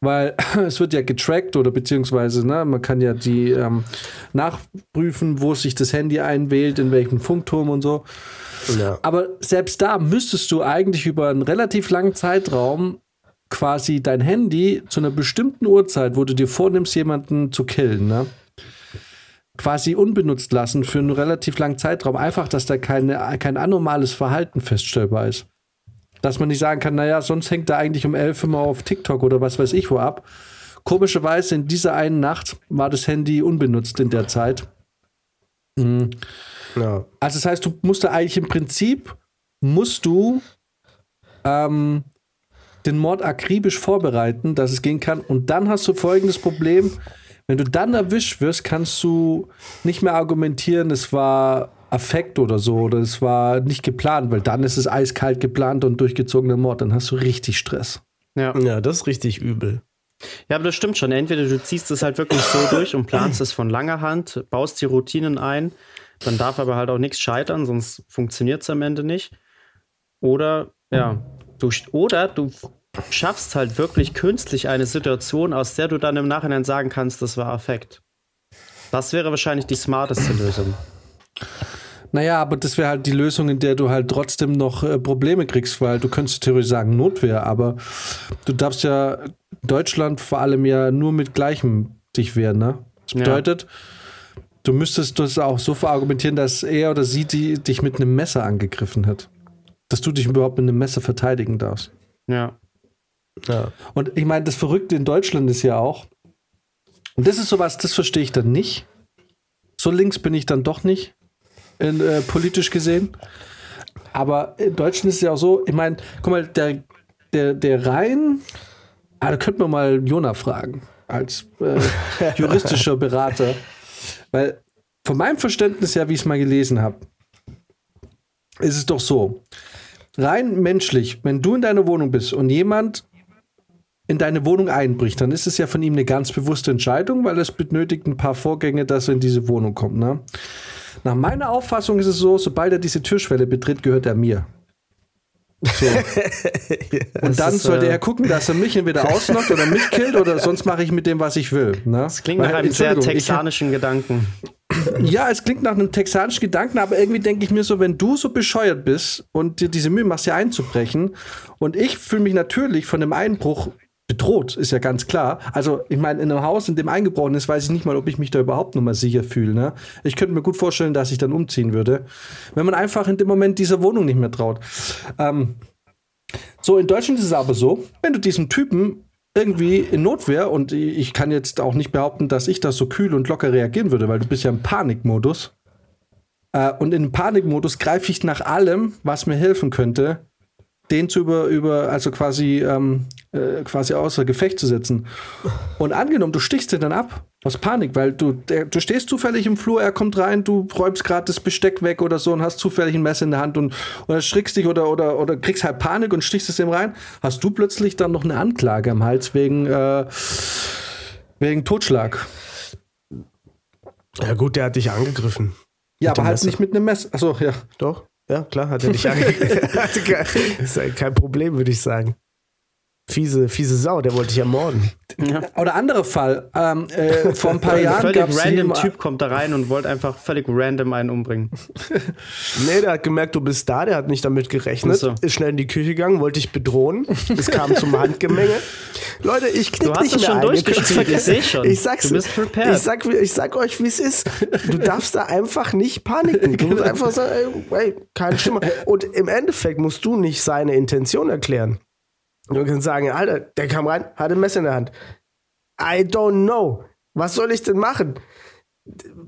weil es wird ja getrackt oder beziehungsweise, ne, man kann ja die ähm, nachprüfen, wo sich das Handy einwählt, in welchem Funkturm und so. Ja. Aber selbst da müsstest du eigentlich über einen relativ langen Zeitraum quasi dein Handy zu einer bestimmten Uhrzeit, wo du dir vornimmst, jemanden zu killen, ne? quasi unbenutzt lassen für einen relativ langen Zeitraum. Einfach, dass da keine, kein anormales Verhalten feststellbar ist. Dass man nicht sagen kann, naja, sonst hängt er eigentlich um elf immer auf TikTok oder was weiß ich wo ab. Komischerweise in dieser einen Nacht war das Handy unbenutzt in der Zeit. Mhm. Ja. Also das heißt, du musst da eigentlich im Prinzip, musst du ähm, den Mord akribisch vorbereiten, dass es gehen kann. Und dann hast du folgendes Problem. Wenn du dann erwischt wirst, kannst du nicht mehr argumentieren, es war Affekt oder so oder es war nicht geplant, weil dann ist es eiskalt geplant und durchgezogener Mord. Dann hast du richtig Stress. Ja, ja das ist richtig übel. Ja, aber das stimmt schon. Entweder du ziehst es halt wirklich so durch und planst es von langer Hand, baust die Routinen ein, dann darf aber halt auch nichts scheitern, sonst funktioniert es am Ende nicht. Oder, ja, du, oder du schaffst halt wirklich künstlich eine Situation, aus der du dann im Nachhinein sagen kannst, das war Affekt. Das wäre wahrscheinlich die smarteste Lösung. Naja, aber das wäre halt die Lösung, in der du halt trotzdem noch äh, Probleme kriegst, weil du könntest theoretisch sagen Notwehr, aber du darfst ja Deutschland vor allem ja nur mit Gleichem dich wehren, ne? Das bedeutet, ja. du müsstest das auch so verargumentieren, dass er oder sie die, dich mit einem Messer angegriffen hat. Dass du dich überhaupt mit einem Messer verteidigen darfst. Ja. Ja. Und ich meine, das Verrückte in Deutschland ist ja auch, und das ist sowas, das verstehe ich dann nicht. So links bin ich dann doch nicht, in, äh, politisch gesehen. Aber in Deutschland ist es ja auch so, ich meine, guck mal, der, der, der Rhein, ah, da könnte man mal Jona fragen, als äh, juristischer Berater. Weil von meinem Verständnis her, wie ich es mal gelesen habe, ist es doch so, rein menschlich, wenn du in deiner Wohnung bist und jemand in deine Wohnung einbricht, dann ist es ja von ihm eine ganz bewusste Entscheidung, weil es benötigt ein paar Vorgänge, dass er in diese Wohnung kommt. Ne? Nach meiner Auffassung ist es so, sobald er diese Türschwelle betritt, gehört er mir. So. Und dann ist, sollte äh, er gucken, dass er mich entweder ausnockt oder mich killt oder sonst mache ich mit dem, was ich will. Ne? Das klingt Weil, nach einem sehr texanischen Gedanken. Ja, es klingt nach einem texanischen Gedanken, aber irgendwie denke ich mir so, wenn du so bescheuert bist und dir diese Mühe machst, hier einzubrechen und ich fühle mich natürlich von dem Einbruch bedroht, ist ja ganz klar. Also, ich meine, in einem Haus, in dem eingebrochen ist, weiß ich nicht mal, ob ich mich da überhaupt noch mal sicher fühle. Ne? Ich könnte mir gut vorstellen, dass ich dann umziehen würde, wenn man einfach in dem Moment dieser Wohnung nicht mehr traut. Ähm, so, in Deutschland ist es aber so, wenn du diesen Typen irgendwie in Notwehr und ich kann jetzt auch nicht behaupten, dass ich da so kühl und locker reagieren würde, weil du bist ja im Panikmodus. Äh, und in Panikmodus greife ich nach allem, was mir helfen könnte, den zu über, über also quasi, ähm, äh, quasi außer Gefecht zu setzen. Und angenommen, du stichst den dann ab aus Panik, weil du, der, du stehst zufällig im Flur, er kommt rein, du räumst gerade das Besteck weg oder so und hast zufällig ein Messer in der Hand und oder schrickst dich oder, oder, oder kriegst halt Panik und stichst es ihm rein, hast du plötzlich dann noch eine Anklage am Hals wegen, äh, wegen Totschlag. Ja, gut, der hat dich angegriffen. Ja, aber halt Messer. nicht mit einem Messer. Achso, ja. Doch. Ja, klar, hat er dich angegriffen. kein Problem, würde ich sagen. Fiese, fiese Sau, der wollte dich ermorden. Ja. Oder anderer Fall. Ähm, äh, vor ein paar Jahren. Völlig random Typ kommt da rein und wollte einfach völlig random einen umbringen. nee, der hat gemerkt, du bist da, der hat nicht damit gerechnet. So. Ist schnell in die Küche gegangen, wollte dich bedrohen. Es kam zum Handgemenge. Leute, ich knick du hast nicht mehr schon durchgespielt, ich sehe schon. Ich sag's, du bist prepared. Ich sag, ich sag euch, wie es ist. Du darfst da einfach nicht paniken. Du musst einfach sagen, ey, ey kein Schimmer. Und im Endeffekt musst du nicht seine Intention erklären. Du kannst sagen, Alter, der kam rein, hatte ein Messer in der Hand. I don't know. Was soll ich denn machen?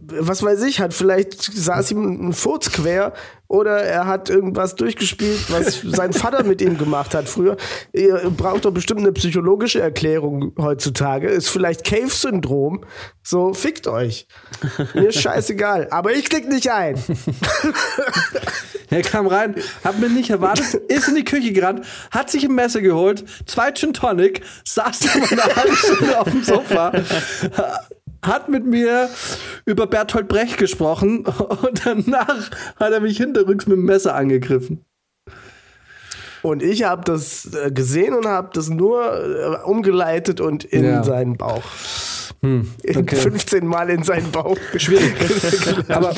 was weiß ich, hat vielleicht saß ihm ein Furz quer oder er hat irgendwas durchgespielt, was sein Vater mit ihm gemacht hat früher. Ihr braucht doch bestimmt eine psychologische Erklärung heutzutage. Ist vielleicht Cave-Syndrom. So, fickt euch. Mir ist scheißegal. Aber ich klick nicht ein. er kam rein, hat mir nicht erwartet, ist in die Küche gerannt, hat sich ein Messer geholt, zwei Gin Tonic, saß da mal eine halbe Stunde auf dem Sofa hat mit mir über Bertolt Brecht gesprochen und danach hat er mich hinterrücks mit dem Messer angegriffen. Und ich habe das äh, gesehen und habe das nur äh, umgeleitet und in ja. seinen Bauch. Hm, okay. 15 Mal in seinen Bauch. Schwierig. Aber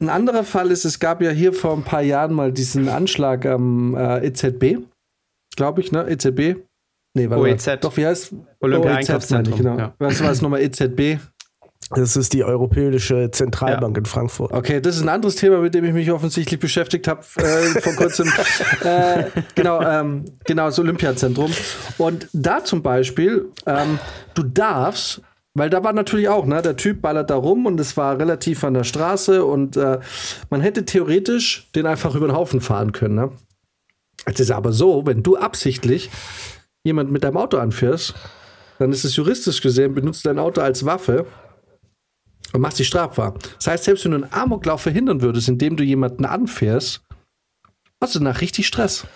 ein anderer Fall ist, es gab ja hier vor ein paar Jahren mal diesen Anschlag am äh, EZB, glaube ich, ne? EZB, Nee, warte OEZ. Mal. Doch, wie heißt Olympia-Einkaufszentrum. Genau. Ja. Was war es nochmal? EZB? Das ist die Europäische Zentralbank ja. in Frankfurt. Okay, das ist ein anderes Thema, mit dem ich mich offensichtlich beschäftigt habe äh, vor kurzem. äh, genau, ähm, genau, das Olympiazentrum. Und da zum Beispiel, ähm, du darfst, weil da war natürlich auch, ne, der Typ ballert da rum und es war relativ an der Straße und äh, man hätte theoretisch den einfach über den Haufen fahren können. Ne? Es ist aber so, wenn du absichtlich jemand mit deinem Auto anfährst, dann ist es juristisch gesehen, benutzt dein Auto als Waffe und machst dich strafbar. Das heißt, selbst wenn du einen Amoklauf verhindern würdest, indem du jemanden anfährst, hast du danach richtig Stress,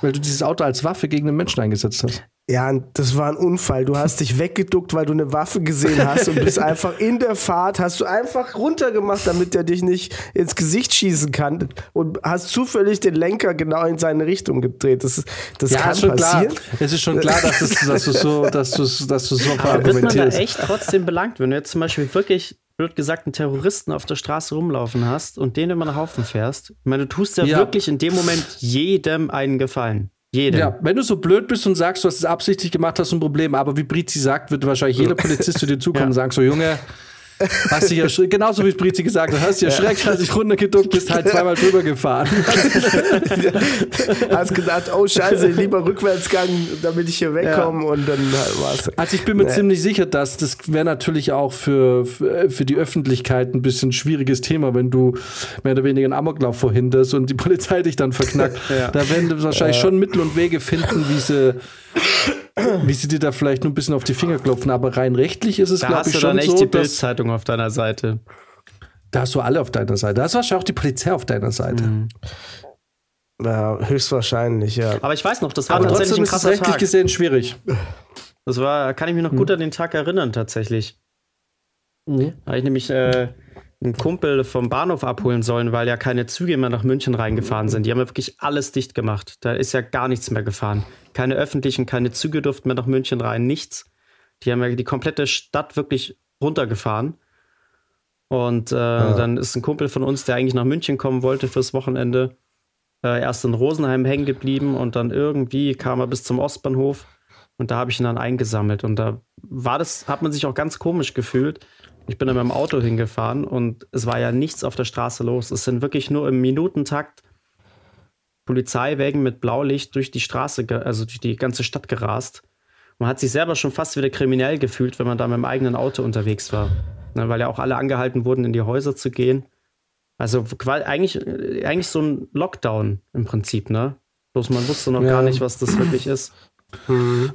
weil du dieses Auto als Waffe gegen einen Menschen eingesetzt hast. Ja, das war ein Unfall. Du hast dich weggeduckt, weil du eine Waffe gesehen hast und bist einfach in der Fahrt, hast du einfach runtergemacht, damit der dich nicht ins Gesicht schießen kann und hast zufällig den Lenker genau in seine Richtung gedreht. Das, das ja, kann schon passieren. Klar. Es ist schon klar, dass, es, dass du so, dass du, dass du so Aber wird man da echt trotzdem belangt, wenn du jetzt zum Beispiel wirklich blöd gesagt, einen Terroristen auf der Straße rumlaufen hast und den immer nach Haufen fährst. Ich meine, du tust ja, ja. wirklich in dem Moment jedem einen Gefallen. Jedem. Ja, wenn du so blöd bist und sagst, du hast es absichtlich gemacht, hast du ein Problem. Aber wie Brizi sagt, wird wahrscheinlich jeder Polizist zu dir zukommen ja. und sagen: So, Junge, Hast dich ja genauso wie Brizi gesagt hat, hast dich erschreckt, ja. hast dich runtergeduckt, bist halt zweimal drüber gefahren. hast gedacht, oh Scheiße, lieber Rückwärtsgang, damit ich hier wegkomme ja. und dann war's. Also ich bin mir nee. ziemlich sicher, dass das wäre natürlich auch für, für die Öffentlichkeit ein bisschen ein schwieriges Thema, wenn du mehr oder weniger einen Amoklauf verhinderst und die Polizei dich dann verknackt. Ja. Da werden wahrscheinlich schon Mittel und Wege finden, wie sie wie sie dir da vielleicht nur ein bisschen auf die Finger klopfen, aber rein rechtlich ist es, glaube ich, schon so. Da hast du dann echt so, die Bildzeitung auf deiner Seite. Da hast du alle auf deiner Seite. Da hast du wahrscheinlich auch die Polizei auf deiner Seite. Mhm. Ja, höchstwahrscheinlich, ja. Aber ich weiß noch, das war aber tatsächlich ein krasser ist rechtlich Tag. gesehen schwierig. Das war, kann ich mich noch gut mhm. an den Tag erinnern, tatsächlich. Mhm. Da habe ich nämlich äh, einen Kumpel vom Bahnhof abholen sollen, weil ja keine Züge mehr nach München reingefahren sind. Die haben ja wirklich alles dicht gemacht. Da ist ja gar nichts mehr gefahren. Keine öffentlichen, keine Züge durften mehr nach München rein, nichts. Die haben ja die komplette Stadt wirklich runtergefahren. Und äh, ja. dann ist ein Kumpel von uns, der eigentlich nach München kommen wollte fürs Wochenende, äh, erst in Rosenheim hängen geblieben und dann irgendwie kam er bis zum Ostbahnhof und da habe ich ihn dann eingesammelt. Und da war das, hat man sich auch ganz komisch gefühlt, ich bin dann mit dem Auto hingefahren und es war ja nichts auf der Straße los. Es sind wirklich nur im Minutentakt Polizeiwägen mit Blaulicht durch die Straße, also durch die ganze Stadt gerast. Man hat sich selber schon fast wieder kriminell gefühlt, wenn man da mit dem eigenen Auto unterwegs war. Ne, weil ja auch alle angehalten wurden, in die Häuser zu gehen. Also eigentlich, eigentlich so ein Lockdown im Prinzip, ne? Bloß man wusste noch ja. gar nicht, was das wirklich ist. Hm.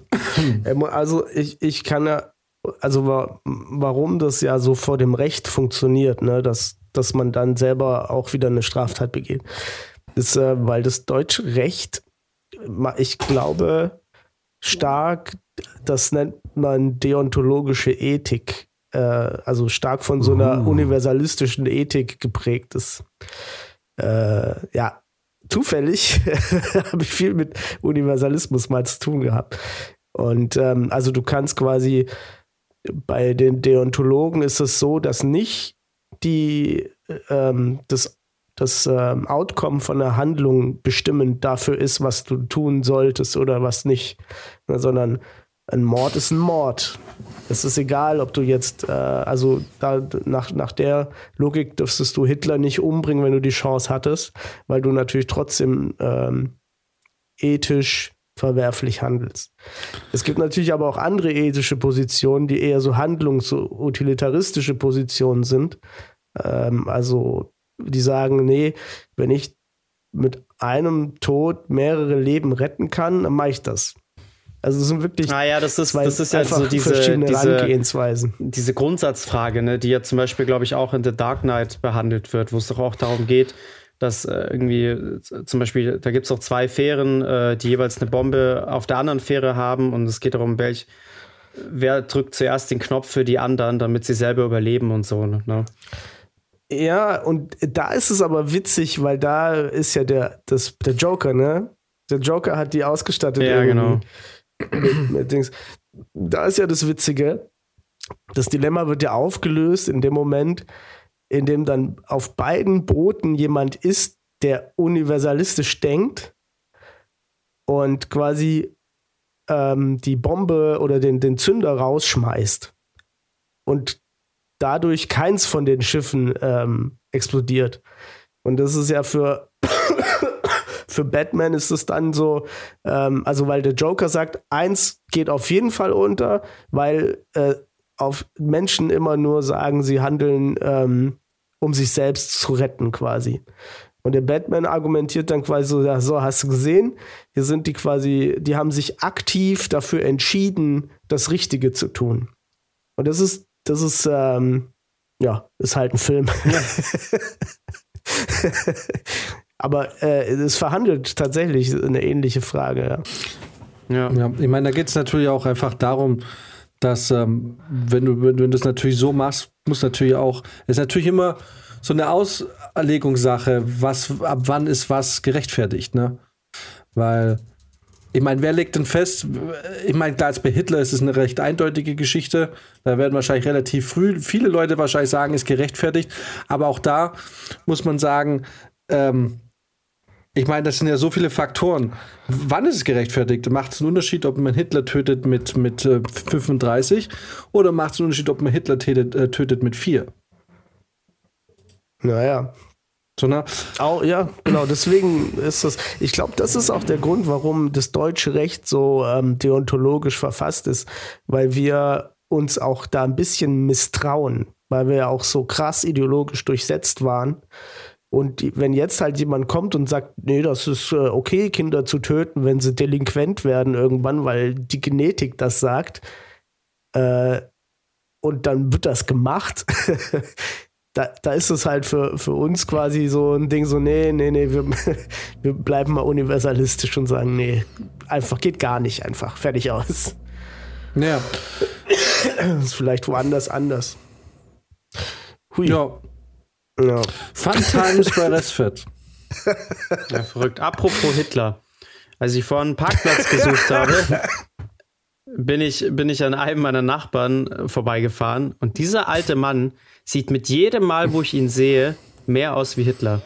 Also ich, ich kann ja also wa warum das ja so vor dem Recht funktioniert, ne, dass, dass man dann selber auch wieder eine Straftat begeht. Ist, äh, weil das deutsche Recht, ich glaube, stark, das nennt man deontologische Ethik, äh, also stark von so einer uh. universalistischen Ethik geprägt ist. Äh, ja, zufällig habe ich viel mit Universalismus mal zu tun gehabt. Und ähm, also du kannst quasi bei den Deontologen ist es so, dass nicht die, ähm, das, das ähm, Outcome von einer Handlung bestimmend dafür ist, was du tun solltest oder was nicht, sondern ein Mord ist ein Mord. Es ist egal, ob du jetzt, äh, also da, nach, nach der Logik dürftest du Hitler nicht umbringen, wenn du die Chance hattest, weil du natürlich trotzdem ähm, ethisch verwerflich handelst. Es gibt natürlich aber auch andere ethische Positionen, die eher so handlungsutilitaristische Positionen sind. Ähm, also die sagen, nee, wenn ich mit einem Tod mehrere Leben retten kann, dann mache ich das. Also es sind wirklich ah ja, das ist, das ist ja so diese, verschiedene diese, Herangehensweisen. Diese Grundsatzfrage, ne, die ja zum Beispiel, glaube ich, auch in The Dark Knight behandelt wird, wo es doch auch darum geht, dass äh, irgendwie zum Beispiel, da gibt es auch zwei Fähren, äh, die jeweils eine Bombe auf der anderen Fähre haben und es geht darum, welch, wer drückt zuerst den Knopf für die anderen, damit sie selber überleben und so. Ne? Ja, und da ist es aber witzig, weil da ist ja der, das, der Joker, ne? Der Joker hat die ausgestattet. Ja, genau mit, mit Dings. Da ist ja das Witzige. Das Dilemma wird ja aufgelöst in dem Moment, in dem dann auf beiden Booten jemand ist, der universalistisch denkt und quasi ähm, die Bombe oder den, den Zünder rausschmeißt. Und dadurch keins von den Schiffen ähm, explodiert. Und das ist ja für für Batman ist es dann so, ähm, also weil der Joker sagt, eins geht auf jeden Fall unter, weil äh, auf Menschen immer nur sagen, sie handeln, ähm, um sich selbst zu retten quasi. Und der Batman argumentiert dann quasi so, ja, so hast du gesehen, hier sind die quasi, die haben sich aktiv dafür entschieden, das Richtige zu tun. Und das ist, das ist, ähm, ja, ist halt ein Film. Ja. Aber äh, es verhandelt tatsächlich eine ähnliche Frage. Ja, ja. ja ich meine, da geht es natürlich auch einfach darum, dass, ähm, wenn, du, wenn du das natürlich so machst, muss natürlich auch, ist natürlich immer so eine Auslegungssache, was, ab wann ist was gerechtfertigt, ne? Weil, ich meine, wer legt denn fest? Ich meine, klar, jetzt bei Hitler ist es eine recht eindeutige Geschichte. Da werden wahrscheinlich relativ früh viele Leute wahrscheinlich sagen, ist gerechtfertigt. Aber auch da muss man sagen, ähm, ich meine, das sind ja so viele Faktoren. Wann ist es gerechtfertigt? Macht es einen Unterschied, ob man Hitler tötet mit, mit äh, 35 oder macht es einen Unterschied, ob man Hitler tötet, äh, tötet mit 4? Naja. So, ne? Auch, ja, genau. Deswegen ist das, ich glaube, das ist auch der Grund, warum das deutsche Recht so ähm, deontologisch verfasst ist, weil wir uns auch da ein bisschen misstrauen, weil wir ja auch so krass ideologisch durchsetzt waren und wenn jetzt halt jemand kommt und sagt, nee, das ist äh, okay, Kinder zu töten, wenn sie delinquent werden irgendwann, weil die Genetik das sagt, äh, und dann wird das gemacht, da, da ist es halt für, für uns quasi so ein Ding, so, nee, nee, nee, wir, wir bleiben mal universalistisch und sagen, nee, einfach geht gar nicht, einfach, fertig aus. Ja. Das ist vielleicht woanders anders. Hui. Ja, ja. Fun Times bei Resfit. Ja, verrückt. Apropos Hitler. Als ich vorhin einen Parkplatz gesucht habe, bin ich, bin ich an einem meiner Nachbarn äh, vorbeigefahren und dieser alte Mann sieht mit jedem Mal, wo ich ihn sehe, mehr aus wie Hitler.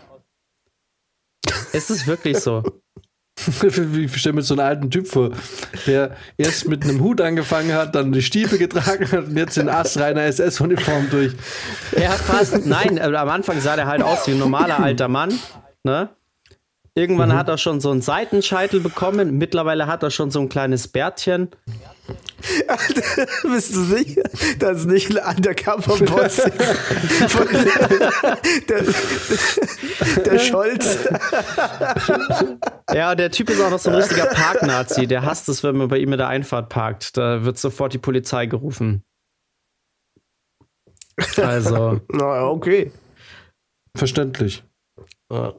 Es ist wirklich so. ich stelle mir so einen alten Typ vor, der erst mit einem Hut angefangen hat, dann die Stiefel getragen hat und jetzt in astreiner SS-Uniform durch. Ja, fast. Nein, am Anfang sah der halt aus wie ein normaler alter Mann. Ne? Irgendwann mhm. hat er schon so einen Seitenscheitel bekommen. Mittlerweile hat er schon so ein kleines Bärtchen. Bist du sicher, dass nicht ein Undercover-Boss ist? der, der Scholz. Ja, der Typ ist auch noch so ein richtiger Parknazi. Der hasst es, wenn man bei ihm in der Einfahrt parkt. Da wird sofort die Polizei gerufen. Also. Na, okay. Verständlich. Ja.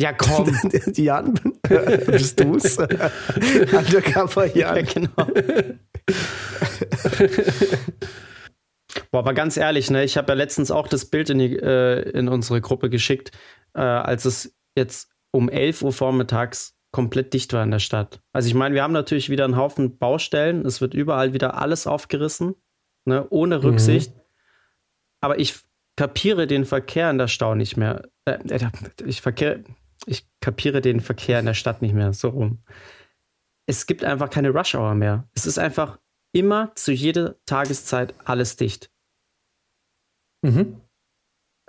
Ja, komm. Jan, bist du's? Undercover Jan. Ja, genau. Boah, aber ganz ehrlich, ne, ich habe ja letztens auch das Bild in, die, äh, in unsere Gruppe geschickt, äh, als es jetzt um 11 Uhr vormittags komplett dicht war in der Stadt. Also ich meine, wir haben natürlich wieder einen Haufen Baustellen, es wird überall wieder alles aufgerissen, ne, ohne Rücksicht. Mhm. Aber ich kapiere den Verkehr in der Stau nicht mehr. Äh, äh ich verkehre, ich kapiere den Verkehr in der Stadt nicht mehr so rum. Es gibt einfach keine Rush Hour mehr. Es ist einfach immer zu jeder Tageszeit alles dicht. Mhm.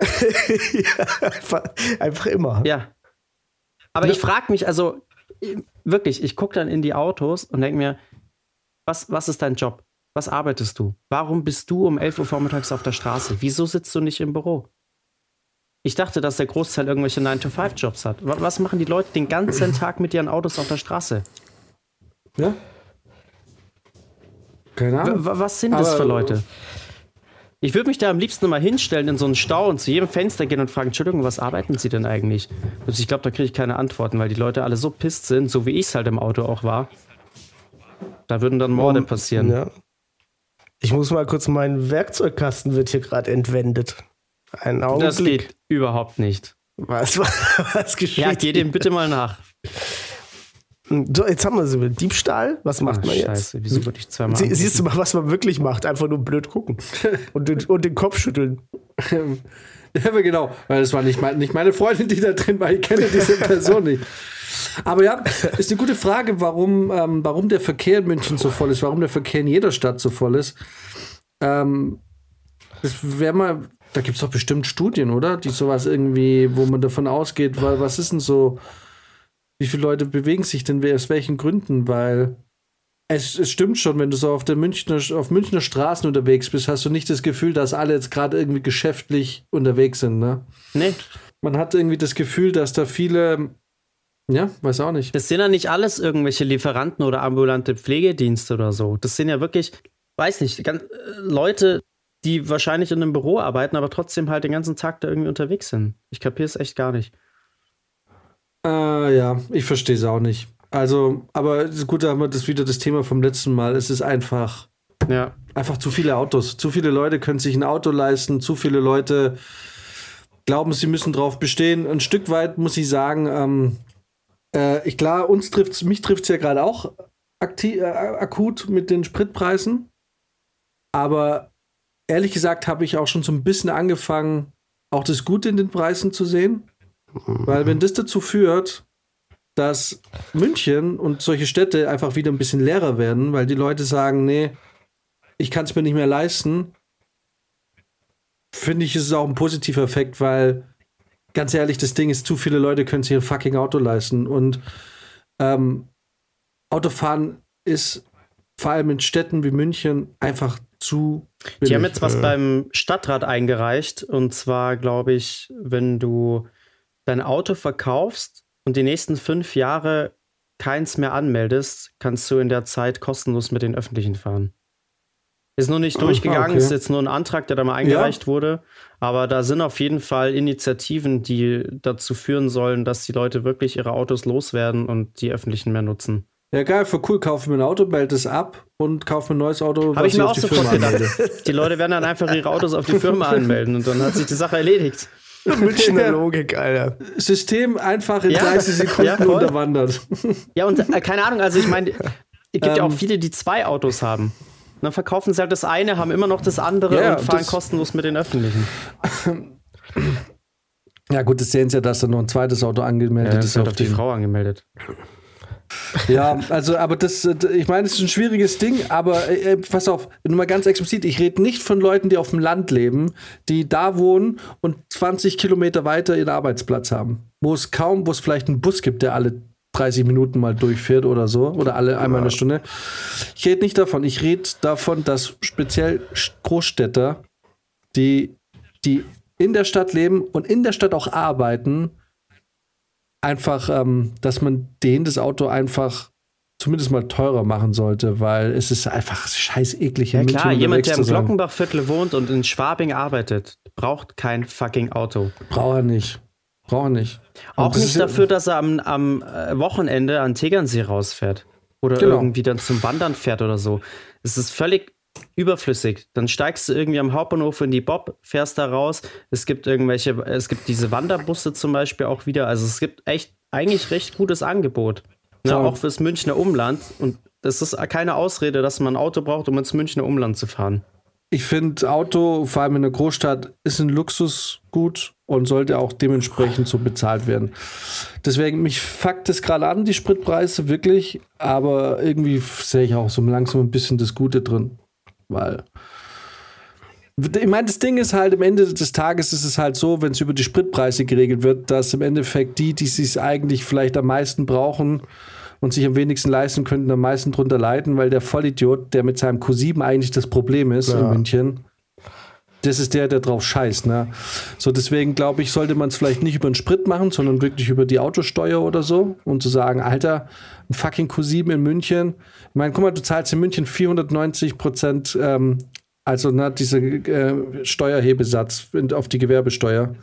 ja, einfach, einfach, immer. Ja. Aber ja. ich frage mich, also wirklich, ich gucke dann in die Autos und denke mir, was, was ist dein Job? Was arbeitest du? Warum bist du um 11 Uhr vormittags auf der Straße? Wieso sitzt du nicht im Büro? Ich dachte, dass der Großteil irgendwelche 9-to-5-Jobs hat. Was machen die Leute den ganzen Tag mit ihren Autos auf der Straße? Ja. Keine Ahnung. Was sind das für Leute? Ich würde mich da am liebsten mal hinstellen in so einen Stau und zu jedem Fenster gehen und fragen, Entschuldigung, was arbeiten Sie denn eigentlich? Also ich glaube, da kriege ich keine Antworten, weil die Leute alle so pisst sind, so wie ich es halt im Auto auch war. Da würden dann Morde passieren. Ja. Ich muss mal kurz, mein Werkzeugkasten wird hier gerade entwendet. Ein Augenblick. Das geht überhaupt nicht. Was, was geschieht? Ja, geh dem bitte mal nach. So, jetzt haben wir sie. Diebstahl, was macht Ach, man jetzt? Scheiße, wieso würde ich zweimal Sie, Siehst du mal, was man wirklich macht? Einfach nur blöd gucken. und, den, und den Kopf schütteln. ja, genau. Weil das war nicht, mein, nicht meine Freundin, die da drin war. Ich kenne diese Person nicht. Aber ja, ist eine gute Frage, warum, ähm, warum der Verkehr in München so voll ist, warum der Verkehr in jeder Stadt so voll ist. Ähm, das wäre mal, da gibt es doch bestimmt Studien, oder? Die sowas irgendwie, wo man davon ausgeht, weil was ist denn so wie viele Leute bewegen sich denn aus welchen Gründen? Weil es, es stimmt schon, wenn du so auf der Münchner, auf Münchner Straßen unterwegs bist, hast du nicht das Gefühl, dass alle jetzt gerade irgendwie geschäftlich unterwegs sind, ne? Nee. Man hat irgendwie das Gefühl, dass da viele, ja, weiß auch nicht. Das sind ja nicht alles irgendwelche Lieferanten oder ambulante Pflegedienste oder so. Das sind ja wirklich, weiß nicht, ganz, äh, Leute, die wahrscheinlich in einem Büro arbeiten, aber trotzdem halt den ganzen Tag da irgendwie unterwegs sind. Ich kapiere es echt gar nicht. Äh, ja, ich verstehe es auch nicht. Also, aber gut, da haben wir das wieder das Thema vom letzten Mal. Es ist einfach, ja, einfach zu viele Autos. Zu viele Leute können sich ein Auto leisten. Zu viele Leute glauben, sie müssen drauf bestehen. Ein Stück weit muss ich sagen, ähm, äh, ich klar, uns trifft's, mich trifft es ja gerade auch aktiv, äh, akut mit den Spritpreisen. Aber ehrlich gesagt habe ich auch schon so ein bisschen angefangen, auch das Gute in den Preisen zu sehen. Weil wenn das dazu führt, dass München und solche Städte einfach wieder ein bisschen leerer werden, weil die Leute sagen, nee, ich kann es mir nicht mehr leisten, finde ich, ist es auch ein positiver Effekt, weil ganz ehrlich, das Ding ist, zu viele Leute können sich ein fucking Auto leisten und ähm, Autofahren ist vor allem in Städten wie München einfach zu. Die haben jetzt was äh, beim Stadtrat eingereicht und zwar, glaube ich, wenn du dein Auto verkaufst und die nächsten fünf Jahre keins mehr anmeldest, kannst du in der Zeit kostenlos mit den Öffentlichen fahren. Ist noch nicht durchgegangen, okay. ist jetzt nur ein Antrag, der da mal eingereicht ja. wurde. Aber da sind auf jeden Fall Initiativen, die dazu führen sollen, dass die Leute wirklich ihre Autos loswerden und die öffentlichen mehr nutzen. Ja, geil, für cool, kaufe mir ein Auto, melde es ab und kaufe mir ein neues Auto. Habe ich mir auch sofort gedacht. Die Leute werden dann einfach ihre Autos auf die Firma anmelden und dann hat sich die Sache erledigt. Münchner Logik, Alter. System einfach in ja, 30 Sekunden ja, unterwandert. Ja, und äh, keine Ahnung, also ich meine, es gibt ähm, ja auch ähm. viele, die zwei Autos haben. dann verkaufen sie halt das eine, haben immer noch das andere ja, und fahren kostenlos mit den öffentlichen. Ja, gut, das sehen sie ja, dass da noch ein zweites Auto angemeldet ja, ist. Auf die Frau angemeldet. Ja, also, aber das, ich meine, es ist ein schwieriges Ding, aber äh, pass auf, nur mal ganz explizit, ich rede nicht von Leuten, die auf dem Land leben, die da wohnen und 20 Kilometer weiter ihren Arbeitsplatz haben. Wo es kaum, wo es vielleicht einen Bus gibt, der alle 30 Minuten mal durchfährt oder so, oder alle einmal eine Stunde. Ich rede nicht davon, ich rede davon, dass speziell Großstädter, die, die in der Stadt leben und in der Stadt auch arbeiten, einfach, ähm, dass man denen das Auto einfach zumindest mal teurer machen sollte, weil es ist einfach scheiß eklig. Ja klar, jemand, der im Glockenbachviertel wohnt und in Schwabing arbeitet, braucht kein fucking Auto. Braucht er nicht. Braucht er nicht. Auch nicht dafür, dass er am, am äh, Wochenende an Tegernsee rausfährt. Oder genau. irgendwie dann zum Wandern fährt oder so. Es ist völlig überflüssig. Dann steigst du irgendwie am Hauptbahnhof in die Bob, fährst da raus. Es gibt irgendwelche, es gibt diese Wanderbusse zum Beispiel auch wieder. Also es gibt echt eigentlich recht gutes Angebot. Ne? Auch fürs Münchner Umland. Und das ist keine Ausrede, dass man ein Auto braucht, um ins Münchner Umland zu fahren. Ich finde, Auto, vor allem in der Großstadt, ist ein Luxusgut und sollte auch dementsprechend so bezahlt werden. Deswegen, mich fuckt es gerade an, die Spritpreise, wirklich. Aber irgendwie sehe ich auch so langsam ein bisschen das Gute drin weil Ich meine, das Ding ist halt, am Ende des Tages ist es halt so, wenn es über die Spritpreise geregelt wird, dass im Endeffekt die, die es eigentlich vielleicht am meisten brauchen und sich am wenigsten leisten könnten, am meisten drunter leiden, weil der Vollidiot, der mit seinem Q7 eigentlich das Problem ist ja. in München, das ist der, der drauf scheißt. Ne? So, deswegen glaube ich, sollte man es vielleicht nicht über den Sprit machen, sondern wirklich über die Autosteuer oder so und zu sagen, Alter, ein fucking Q7 in München. Ich meine, guck mal, du zahlst in München 490 Prozent, ähm, also ne, dieser äh, Steuerhebesatz auf die Gewerbesteuer.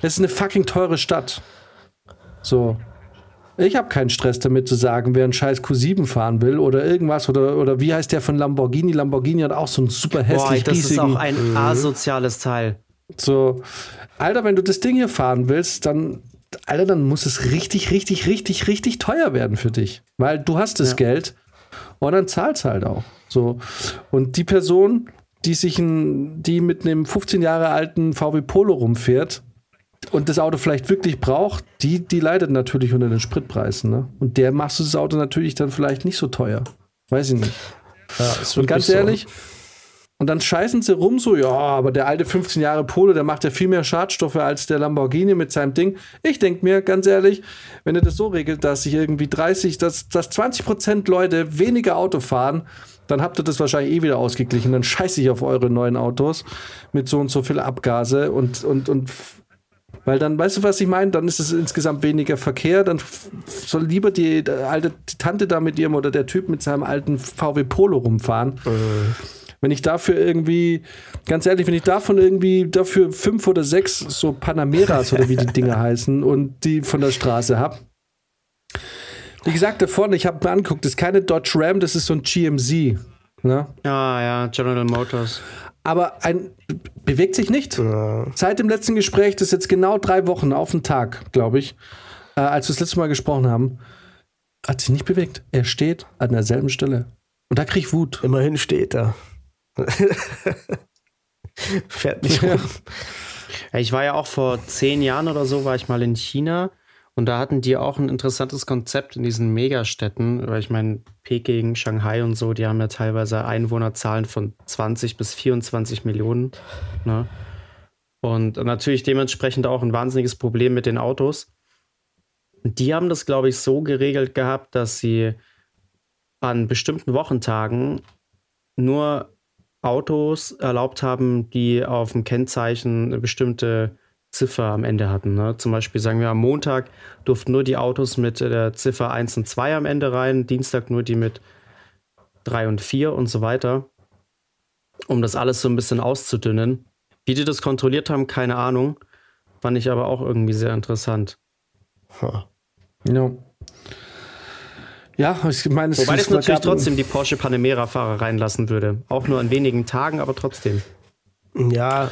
Das ist eine fucking teure Stadt. So. Ich habe keinen Stress damit zu sagen, wer einen scheiß Q7 fahren will oder irgendwas oder, oder wie heißt der von Lamborghini? Lamborghini hat auch so einen super hässlich Boah, das riesigen. ist auch ein mhm. asoziales Teil. So, Alter, wenn du das Ding hier fahren willst, dann, Alter, dann muss es richtig, richtig, richtig, richtig teuer werden für dich. Weil du hast das ja. Geld und dann zahlst halt auch. So. Und die Person, die sich ein, die mit einem 15 Jahre alten VW Polo rumfährt, und das Auto vielleicht wirklich braucht, die, die leidet natürlich unter den Spritpreisen. Ne? Und der machst du das Auto natürlich dann vielleicht nicht so teuer. Weiß ich nicht. Ja, und ganz ehrlich, so. Und dann scheißen sie rum so, ja, aber der alte 15 Jahre Polo, der macht ja viel mehr Schadstoffe als der Lamborghini mit seinem Ding. Ich denke mir, ganz ehrlich, wenn ihr das so regelt, dass sich irgendwie 30, dass, dass 20 Prozent Leute weniger Auto fahren, dann habt ihr das wahrscheinlich eh wieder ausgeglichen. Dann scheiße ich auf eure neuen Autos mit so und so viel Abgase und, und, und weil dann, weißt du, was ich meine? Dann ist es insgesamt weniger Verkehr. Dann soll lieber die, alte die Tante da mit ihrem oder der Typ mit seinem alten VW Polo rumfahren. Mhm. Wenn ich dafür irgendwie, ganz ehrlich, wenn ich davon irgendwie dafür fünf oder sechs so Panameras oder wie die Dinge heißen und die von der Straße habe. Wie gesagt, da vorne, ich habe mir angeguckt, das ist keine Dodge Ram, das ist so ein GMC. Ne? Ja, ja, General Motors aber ein bewegt sich nicht. Ja. Seit dem letzten Gespräch, das ist jetzt genau drei Wochen auf den Tag, glaube ich, äh, als wir das letzte Mal gesprochen haben, hat sich nicht bewegt. Er steht an derselben Stelle. Und da kriege ich Wut. Immerhin steht er. Fährt nicht rum. Ja. Ich war ja auch vor zehn Jahren oder so, war ich mal in China und da hatten die auch ein interessantes Konzept in diesen Megastädten, weil ich meine, Peking, Shanghai und so, die haben ja teilweise Einwohnerzahlen von 20 bis 24 Millionen. Ne? Und natürlich dementsprechend auch ein wahnsinniges Problem mit den Autos. Die haben das, glaube ich, so geregelt gehabt, dass sie an bestimmten Wochentagen nur Autos erlaubt haben, die auf dem Kennzeichen eine bestimmte Ziffer am Ende hatten. Ne? Zum Beispiel sagen wir am Montag durften nur die Autos mit der Ziffer 1 und 2 am Ende rein, Dienstag nur die mit 3 und 4 und so weiter, um das alles so ein bisschen auszudünnen. Wie die das kontrolliert haben, keine Ahnung. Fand ich aber auch irgendwie sehr interessant. Huh. Ja. Ja, ich meine, Wobei das natürlich trotzdem die Porsche Panamera-Fahrer reinlassen würde. Auch nur an wenigen Tagen, aber trotzdem. Ja,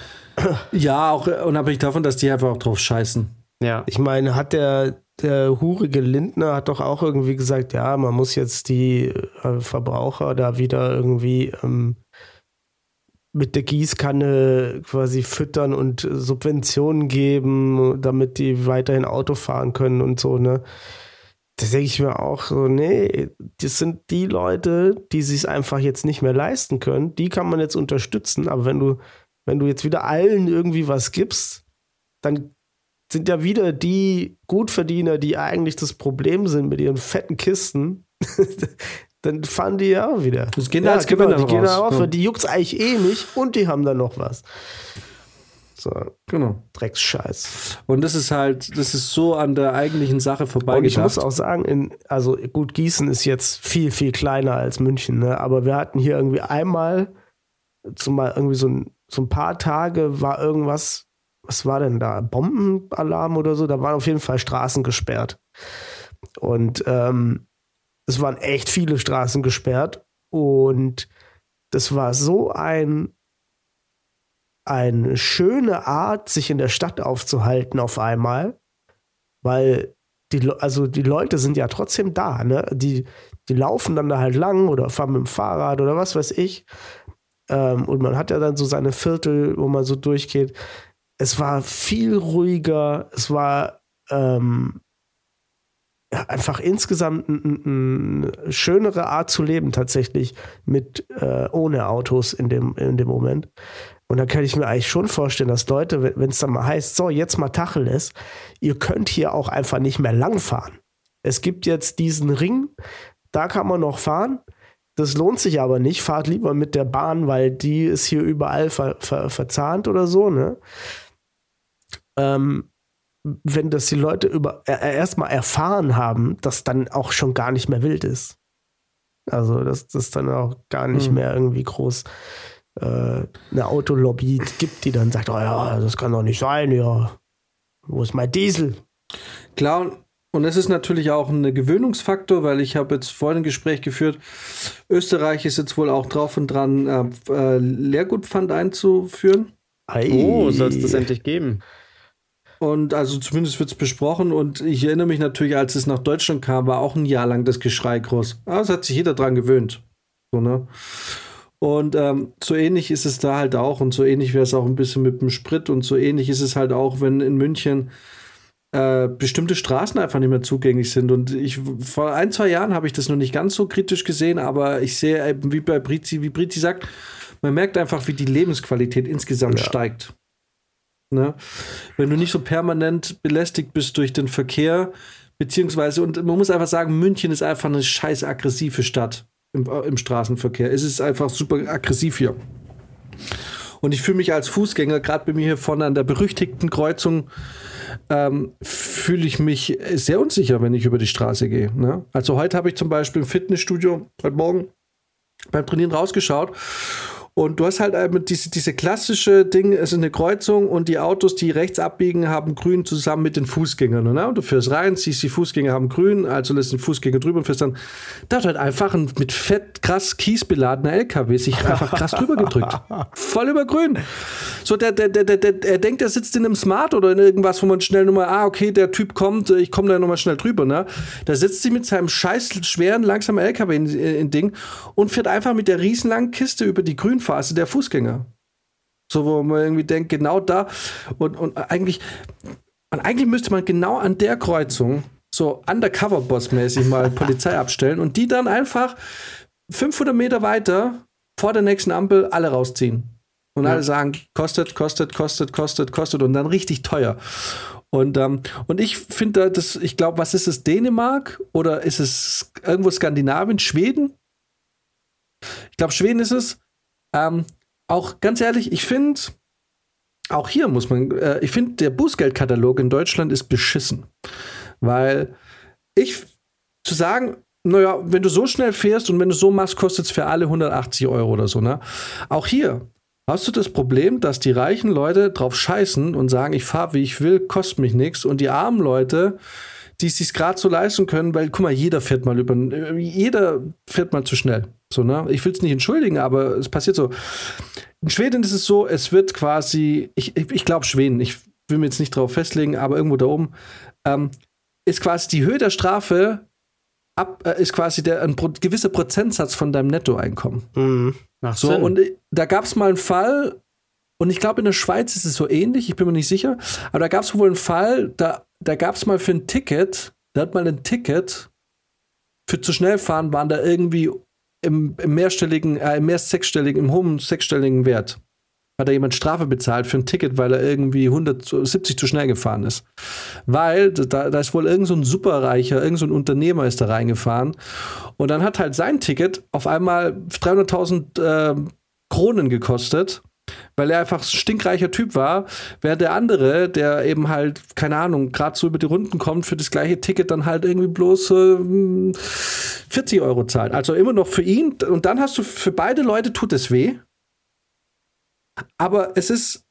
ja, auch unabhängig davon, dass die einfach auch drauf scheißen. Ja. Ich meine, hat der, der hurige Lindner hat doch auch irgendwie gesagt, ja, man muss jetzt die äh, Verbraucher da wieder irgendwie ähm, mit der Gießkanne quasi füttern und Subventionen geben, damit die weiterhin Auto fahren können und so, ne? Da denke ich mir auch so, nee, das sind die Leute, die sich einfach jetzt nicht mehr leisten können. Die kann man jetzt unterstützen, aber wenn du wenn du jetzt wieder allen irgendwie was gibst, dann sind ja wieder die Gutverdiener, die eigentlich das Problem sind mit ihren fetten Kisten. dann fahren die ja auch wieder. Das gehen ja, als genau, die gehen raus, ja. die juckt's eigentlich eh nicht und die haben dann noch was. So, genau. Drecksscheiß. Und das ist halt, das ist so an der eigentlichen Sache vorbei. Und ich muss auch sagen, in, also gut, Gießen ist jetzt viel, viel kleiner als München, ne? aber wir hatten hier irgendwie einmal zumal irgendwie so ein so ein paar Tage war irgendwas, was war denn da? Bombenalarm oder so? Da waren auf jeden Fall Straßen gesperrt. Und ähm, es waren echt viele Straßen gesperrt. Und das war so ein eine schöne Art, sich in der Stadt aufzuhalten auf einmal, weil die, also die Leute sind ja trotzdem da, ne? Die, die laufen dann da halt lang oder fahren mit dem Fahrrad oder was weiß ich. Ähm, und man hat ja dann so seine Viertel, wo man so durchgeht. Es war viel ruhiger, es war ähm, einfach insgesamt eine schönere Art zu leben tatsächlich mit äh, ohne Autos in dem, in dem Moment. Und da kann ich mir eigentlich schon vorstellen, dass Leute, wenn es dann mal heißt, so, jetzt mal Tacheles, ihr könnt hier auch einfach nicht mehr lang fahren. Es gibt jetzt diesen Ring, da kann man noch fahren. Das lohnt sich aber nicht. Fahrt lieber mit der Bahn, weil die ist hier überall ver ver verzahnt oder so, ne? Ähm, wenn das die Leute über äh, erstmal erfahren haben, dass dann auch schon gar nicht mehr wild ist. Also, dass das dann auch gar nicht mhm. mehr irgendwie groß eine Autolobby gibt, die dann sagt, oh ja, das kann doch nicht sein, ja. Wo ist mein Diesel? Klar, und es ist natürlich auch ein Gewöhnungsfaktor, weil ich habe jetzt vorhin ein Gespräch geführt. Österreich ist jetzt wohl auch drauf und dran, äh, äh Leergutpfand einzuführen. Ei. Oh, soll es das endlich geben? Und also zumindest wird es besprochen. Und ich erinnere mich natürlich, als es nach Deutschland kam, war auch ein Jahr lang das Geschrei groß. Aber es hat sich jeder dran gewöhnt. So, ne? Und ähm, so ähnlich ist es da halt auch. Und so ähnlich wäre es auch ein bisschen mit dem Sprit. Und so ähnlich ist es halt auch, wenn in München äh, bestimmte Straßen einfach nicht mehr zugänglich sind. Und ich vor ein, zwei Jahren habe ich das noch nicht ganz so kritisch gesehen, aber ich sehe eben, wie bei Brizi, wie Brizi sagt, man merkt einfach, wie die Lebensqualität insgesamt ja. steigt. Ne? Wenn du nicht so permanent belästigt bist durch den Verkehr, beziehungsweise, und man muss einfach sagen, München ist einfach eine scheiß aggressive Stadt im, im Straßenverkehr. Es ist einfach super aggressiv hier. Und ich fühle mich als Fußgänger, gerade bei mir hier vorne an der berüchtigten Kreuzung, ähm, fühle ich mich sehr unsicher, wenn ich über die Straße gehe. Ne? Also heute habe ich zum Beispiel im Fitnessstudio, heute Morgen beim Trainieren rausgeschaut und du hast halt diese, diese klassische Ding, es ist eine Kreuzung und die Autos, die rechts abbiegen, haben grün zusammen mit den Fußgängern. Ne? Und du fährst rein, siehst, die Fußgänger haben grün, also lässt den Fußgänger drüber und fährst dann. Da hat halt einfach ein mit fett krass Kies beladener LKW sich einfach krass drüber gedrückt. Voll über grün. So, der, der, der, der, er denkt, er sitzt in einem Smart oder in irgendwas, wo man schnell nochmal, ah, okay, der Typ kommt, ich komme da nochmal schnell drüber. Ne? Da sitzt sie mit seinem scheiß schweren, langsamen LKW in, in Ding und fährt einfach mit der riesenlangen Kiste über die grün Grünphase der Fußgänger. So, wo man irgendwie denkt, genau da. Und, und eigentlich, und eigentlich müsste man genau an der Kreuzung so Undercover-Boss-mäßig mal Polizei abstellen und die dann einfach 500 Meter weiter vor der nächsten Ampel alle rausziehen. Und ja. alle sagen, kostet, kostet, kostet, kostet, kostet und dann richtig teuer. Und, ähm, und ich finde das, ich glaube, was ist es, Dänemark oder ist es irgendwo Skandinavien, Schweden? Ich glaube, Schweden ist es. Ähm, auch ganz ehrlich, ich finde, auch hier muss man, äh, ich finde, der Bußgeldkatalog in Deutschland ist beschissen. Weil ich zu sagen, naja, wenn du so schnell fährst und wenn du so machst, kostet es für alle 180 Euro oder so, ne? Auch hier hast du das Problem, dass die reichen Leute drauf scheißen und sagen, ich fahre wie ich will, kostet mich nichts und die armen Leute die es sich gerade so leisten können, weil, guck mal, jeder fährt mal über, jeder fährt mal zu schnell. So, ne? Ich will es nicht entschuldigen, aber es passiert so. In Schweden ist es so, es wird quasi, ich, ich, ich glaube Schweden, ich will mir jetzt nicht drauf festlegen, aber irgendwo da oben, ähm, ist quasi die Höhe der Strafe ab, äh, ist quasi der, ein gewisser Prozentsatz von deinem Nettoeinkommen. Mhm. so, Sinn. und äh, da gab es mal einen Fall, und ich glaube, in der Schweiz ist es so ähnlich, ich bin mir nicht sicher, aber da gab es wohl einen Fall, da da gab es mal für ein Ticket, da hat mal ein Ticket für zu schnell fahren, waren da irgendwie im, im mehrstelligen, äh, im mehr sechsstelligen, im hohen sechsstelligen Wert. Hat da jemand Strafe bezahlt für ein Ticket, weil er irgendwie 170 zu schnell gefahren ist. Weil da, da ist wohl irgend so Superreicher, irgend so Unternehmer ist da reingefahren. Und dann hat halt sein Ticket auf einmal 300.000 äh, Kronen gekostet weil er einfach ein stinkreicher Typ war, während der andere, der eben halt, keine Ahnung, gerade so über die Runden kommt, für das gleiche Ticket dann halt irgendwie bloß äh, 40 Euro zahlt. Also immer noch für ihn. Und dann hast du, für beide Leute tut es weh. Aber es ist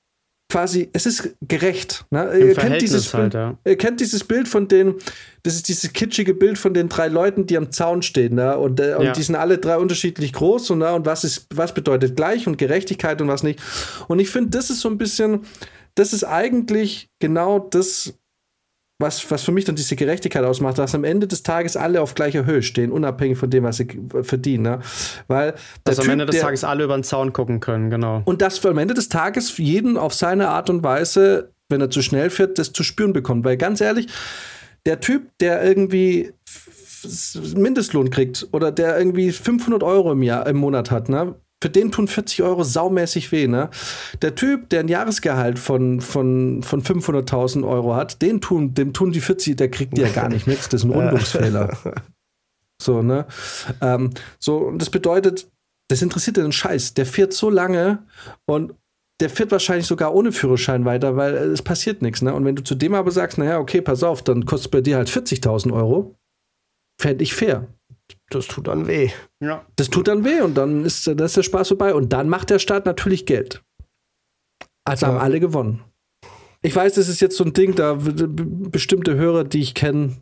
quasi, es ist gerecht. Ne? Ihr, kennt dieses halt, ja. ihr kennt dieses Bild von den, das ist dieses kitschige Bild von den drei Leuten, die am Zaun stehen. Ne? Und, äh, und ja. die sind alle drei unterschiedlich groß und, ne? und was, ist, was bedeutet gleich und Gerechtigkeit und was nicht. Und ich finde, das ist so ein bisschen, das ist eigentlich genau das, was, was für mich dann diese Gerechtigkeit ausmacht, dass am Ende des Tages alle auf gleicher Höhe stehen, unabhängig von dem, was sie verdienen. Ne? Weil dass typ, am Ende des der, Tages alle über den Zaun gucken können, genau. Und dass am Ende des Tages jeden auf seine Art und Weise, wenn er zu schnell fährt, das zu spüren bekommt. Weil ganz ehrlich, der Typ, der irgendwie Mindestlohn kriegt oder der irgendwie 500 Euro im Jahr im Monat hat, ne? Für den tun 40 Euro saumäßig weh, ne? Der Typ, der ein Jahresgehalt von, von, von 500.000 Euro hat, den tun, dem tun die 40, der kriegt die ja gar nicht mit. Das ist ein Rundungsfehler. so, ne? Ähm, so, und das bedeutet, das interessiert den Scheiß. Der fährt so lange und der fährt wahrscheinlich sogar ohne Führerschein weiter, weil es passiert nichts, ne? Und wenn du zu dem aber sagst, naja, okay, pass auf, dann kostet bei dir halt 40.000 Euro, fände ich fair. Das tut dann weh. Ja. Das tut dann weh und dann ist, dann ist der Spaß vorbei. Und dann macht der Staat natürlich Geld. Also ja. haben alle gewonnen. Ich weiß, das ist jetzt so ein Ding, da bestimmte Hörer, die ich kenne,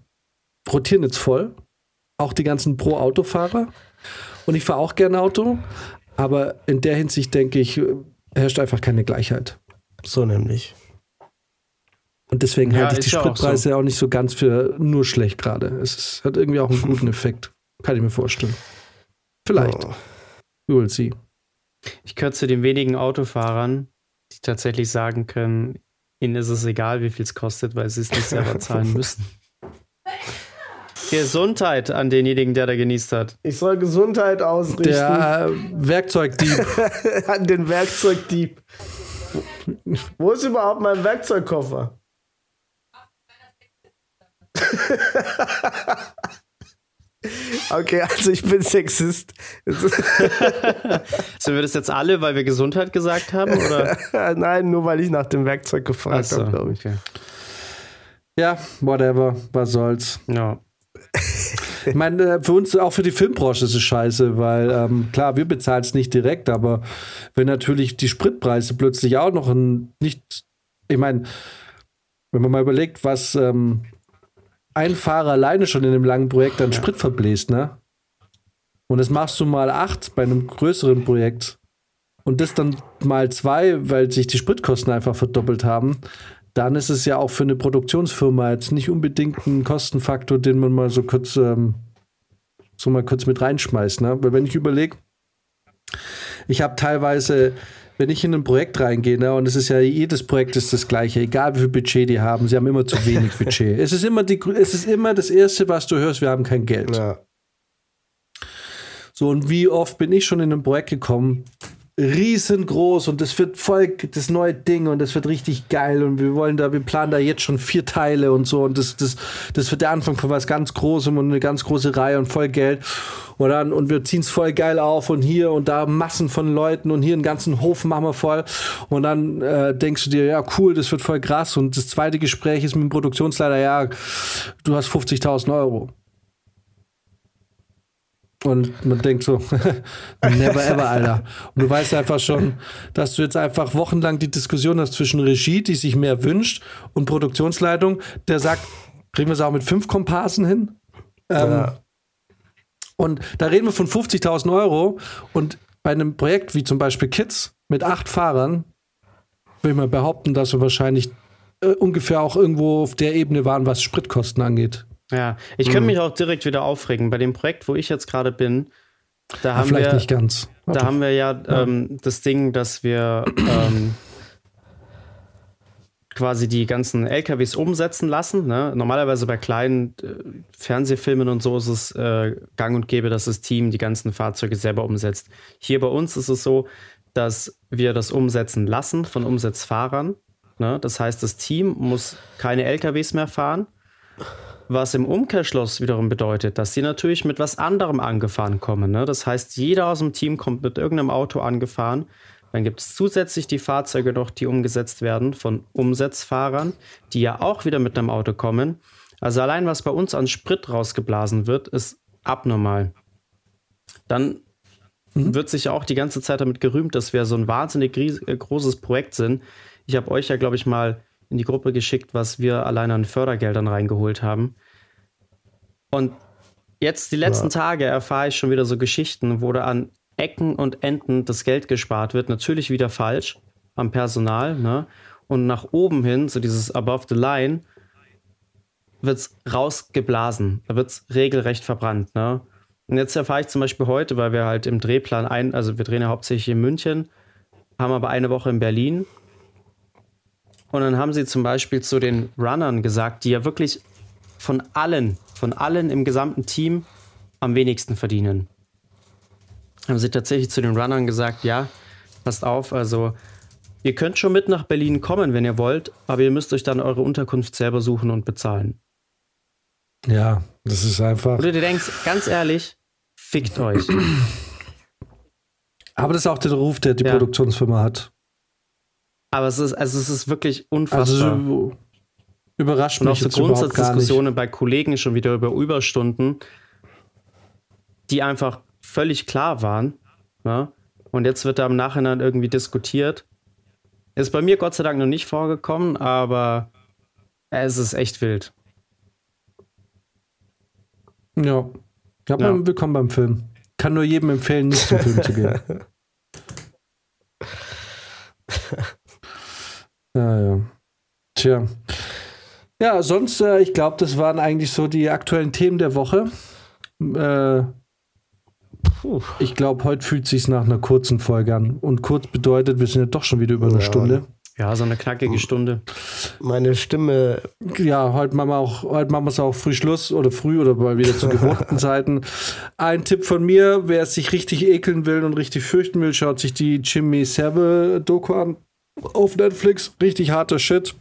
rotieren jetzt voll. Auch die ganzen Pro-Auto-Fahrer. Und ich fahre auch gerne Auto. Aber in der Hinsicht denke ich, herrscht einfach keine Gleichheit. So nämlich. Und deswegen ja, halte ich die Spritpreise ja auch, so. auch, nicht so ganz für nur schlecht gerade. Es ist, hat irgendwie auch einen guten Effekt. Kann ich mir vorstellen. Vielleicht. Oh. We will see. Ich gehöre zu den wenigen Autofahrern, die tatsächlich sagen können, ihnen ist es egal, wie viel es kostet, weil sie es nicht selber zahlen müssen. Gesundheit an denjenigen, der da genießt hat. Ich soll Gesundheit ausrichten. Der äh, Werkzeugdieb. an den Werkzeugdieb. Wo ist überhaupt mein Werkzeugkoffer? Okay, also ich bin Sexist. Sind wir das jetzt alle, weil wir Gesundheit gesagt haben? Oder? Nein, nur weil ich nach dem Werkzeug gefragt so, habe, glaube ich. Okay. Ja, whatever, was soll's. Ja. Ich meine, äh, für uns, auch für die Filmbranche ist es scheiße, weil ähm, klar, wir bezahlen es nicht direkt, aber wenn natürlich die Spritpreise plötzlich auch noch ein nicht, ich meine, wenn man mal überlegt, was ähm, ein Fahrer alleine schon in einem langen Projekt dann Sprit verbläst, ne? Und das machst du mal acht bei einem größeren Projekt. Und das dann mal zwei, weil sich die Spritkosten einfach verdoppelt haben. Dann ist es ja auch für eine Produktionsfirma jetzt nicht unbedingt ein Kostenfaktor, den man mal so kurz, ähm, so mal kurz mit reinschmeißt. Ne? Weil wenn ich überlege, ich habe teilweise wenn ich in ein Projekt reingehe, ne, und es ist ja jedes Projekt ist das gleiche, egal wie viel Budget die haben, sie haben immer zu wenig Budget. es ist immer die, es ist immer das erste, was du hörst, wir haben kein Geld. Ja. So, und wie oft bin ich schon in ein Projekt gekommen, riesengroß und das wird voll das neue Ding und das wird richtig geil und wir wollen da, wir planen da jetzt schon vier Teile und so und das, das, das wird der Anfang von was ganz Großem und eine ganz große Reihe und voll Geld. Und dann, und wir ziehen es voll geil auf und hier und da Massen von Leuten und hier einen ganzen Hof machen wir voll. Und dann äh, denkst du dir, ja cool, das wird voll krass. Und das zweite Gespräch ist mit dem Produktionsleiter, ja, du hast 50.000 Euro und man denkt so, never ever, Alter. Und du weißt einfach schon, dass du jetzt einfach wochenlang die Diskussion hast zwischen Regie, die sich mehr wünscht, und Produktionsleitung, der sagt, kriegen wir es auch mit fünf Komparsen hin? Ähm, ja. Und da reden wir von 50.000 Euro. Und bei einem Projekt wie zum Beispiel Kids mit acht Fahrern, will ich mal behaupten, dass wir wahrscheinlich äh, ungefähr auch irgendwo auf der Ebene waren, was Spritkosten angeht. Ja, ich könnte mhm. mich auch direkt wieder aufregen. Bei dem Projekt, wo ich jetzt gerade bin, da haben vielleicht wir, nicht ganz. Da haben wir ja, ähm, das Ding, dass wir ähm, quasi die ganzen LKWs umsetzen lassen. Ne? Normalerweise bei kleinen äh, Fernsehfilmen und so ist es äh, gang und gäbe, dass das Team die ganzen Fahrzeuge selber umsetzt. Hier bei uns ist es so, dass wir das umsetzen lassen von Umsetzfahrern. Ne? Das heißt, das Team muss keine LKWs mehr fahren was im Umkehrschluss wiederum bedeutet, dass sie natürlich mit was anderem angefahren kommen. Ne? Das heißt, jeder aus dem Team kommt mit irgendeinem Auto angefahren. Dann gibt es zusätzlich die Fahrzeuge noch, die umgesetzt werden von Umsetzfahrern, die ja auch wieder mit einem Auto kommen. Also allein was bei uns an Sprit rausgeblasen wird, ist abnormal. Dann mhm. wird sich ja auch die ganze Zeit damit gerühmt, dass wir so ein wahnsinnig äh, großes Projekt sind. Ich habe euch ja, glaube ich, mal in die Gruppe geschickt, was wir allein an Fördergeldern reingeholt haben. Und jetzt die letzten ja. Tage erfahre ich schon wieder so Geschichten, wo da an Ecken und Enden das Geld gespart wird. Natürlich wieder falsch am Personal. Ne? Und nach oben hin, so dieses Above the Line, wird es rausgeblasen. Da wird es regelrecht verbrannt. Ne? Und jetzt erfahre ich zum Beispiel heute, weil wir halt im Drehplan ein, also wir drehen ja hauptsächlich in München, haben aber eine Woche in Berlin und dann haben sie zum Beispiel zu den Runnern gesagt, die ja wirklich von allen, von allen im gesamten Team am wenigsten verdienen. haben sie tatsächlich zu den Runnern gesagt, ja, passt auf, also ihr könnt schon mit nach Berlin kommen, wenn ihr wollt, aber ihr müsst euch dann eure Unterkunft selber suchen und bezahlen. Ja, das ist einfach. Oder du denkst, ganz ehrlich, fickt euch. Aber das ist auch der Ruf, der die Ja. Produktionsfirma hat. Aber es ist, also es ist wirklich unfassbar. Also überrascht und auch mich so gar nicht. Grundsatzdiskussionen bei Kollegen schon wieder über Überstunden, die einfach völlig klar waren. Ja? Und jetzt wird da im Nachhinein irgendwie diskutiert. Ist bei mir Gott sei Dank noch nicht vorgekommen, aber es ist echt wild. Ja. ja, Ja. willkommen beim Film. Kann nur jedem empfehlen, nicht zum Film zu gehen. Ja, ja. Tja. Ja, sonst, äh, ich glaube, das waren eigentlich so die aktuellen Themen der Woche. Äh, ich glaube, heute fühlt sich nach einer kurzen Folge an. Und kurz bedeutet, wir sind ja doch schon wieder über eine Ja. Stunde. Ja, so eine knackige Stunde. Meine Stimme, Ja, heute machen wir auch, heute machen wir es auch früh Schluss oder früh oder mal wieder zu gewohnten Zeiten. Ein Tipp von mir, wer es sich richtig ekeln will und richtig fürchten will, schaut sich die Jimmy Savile Doku an auf Netflix. Richtig harter Shit.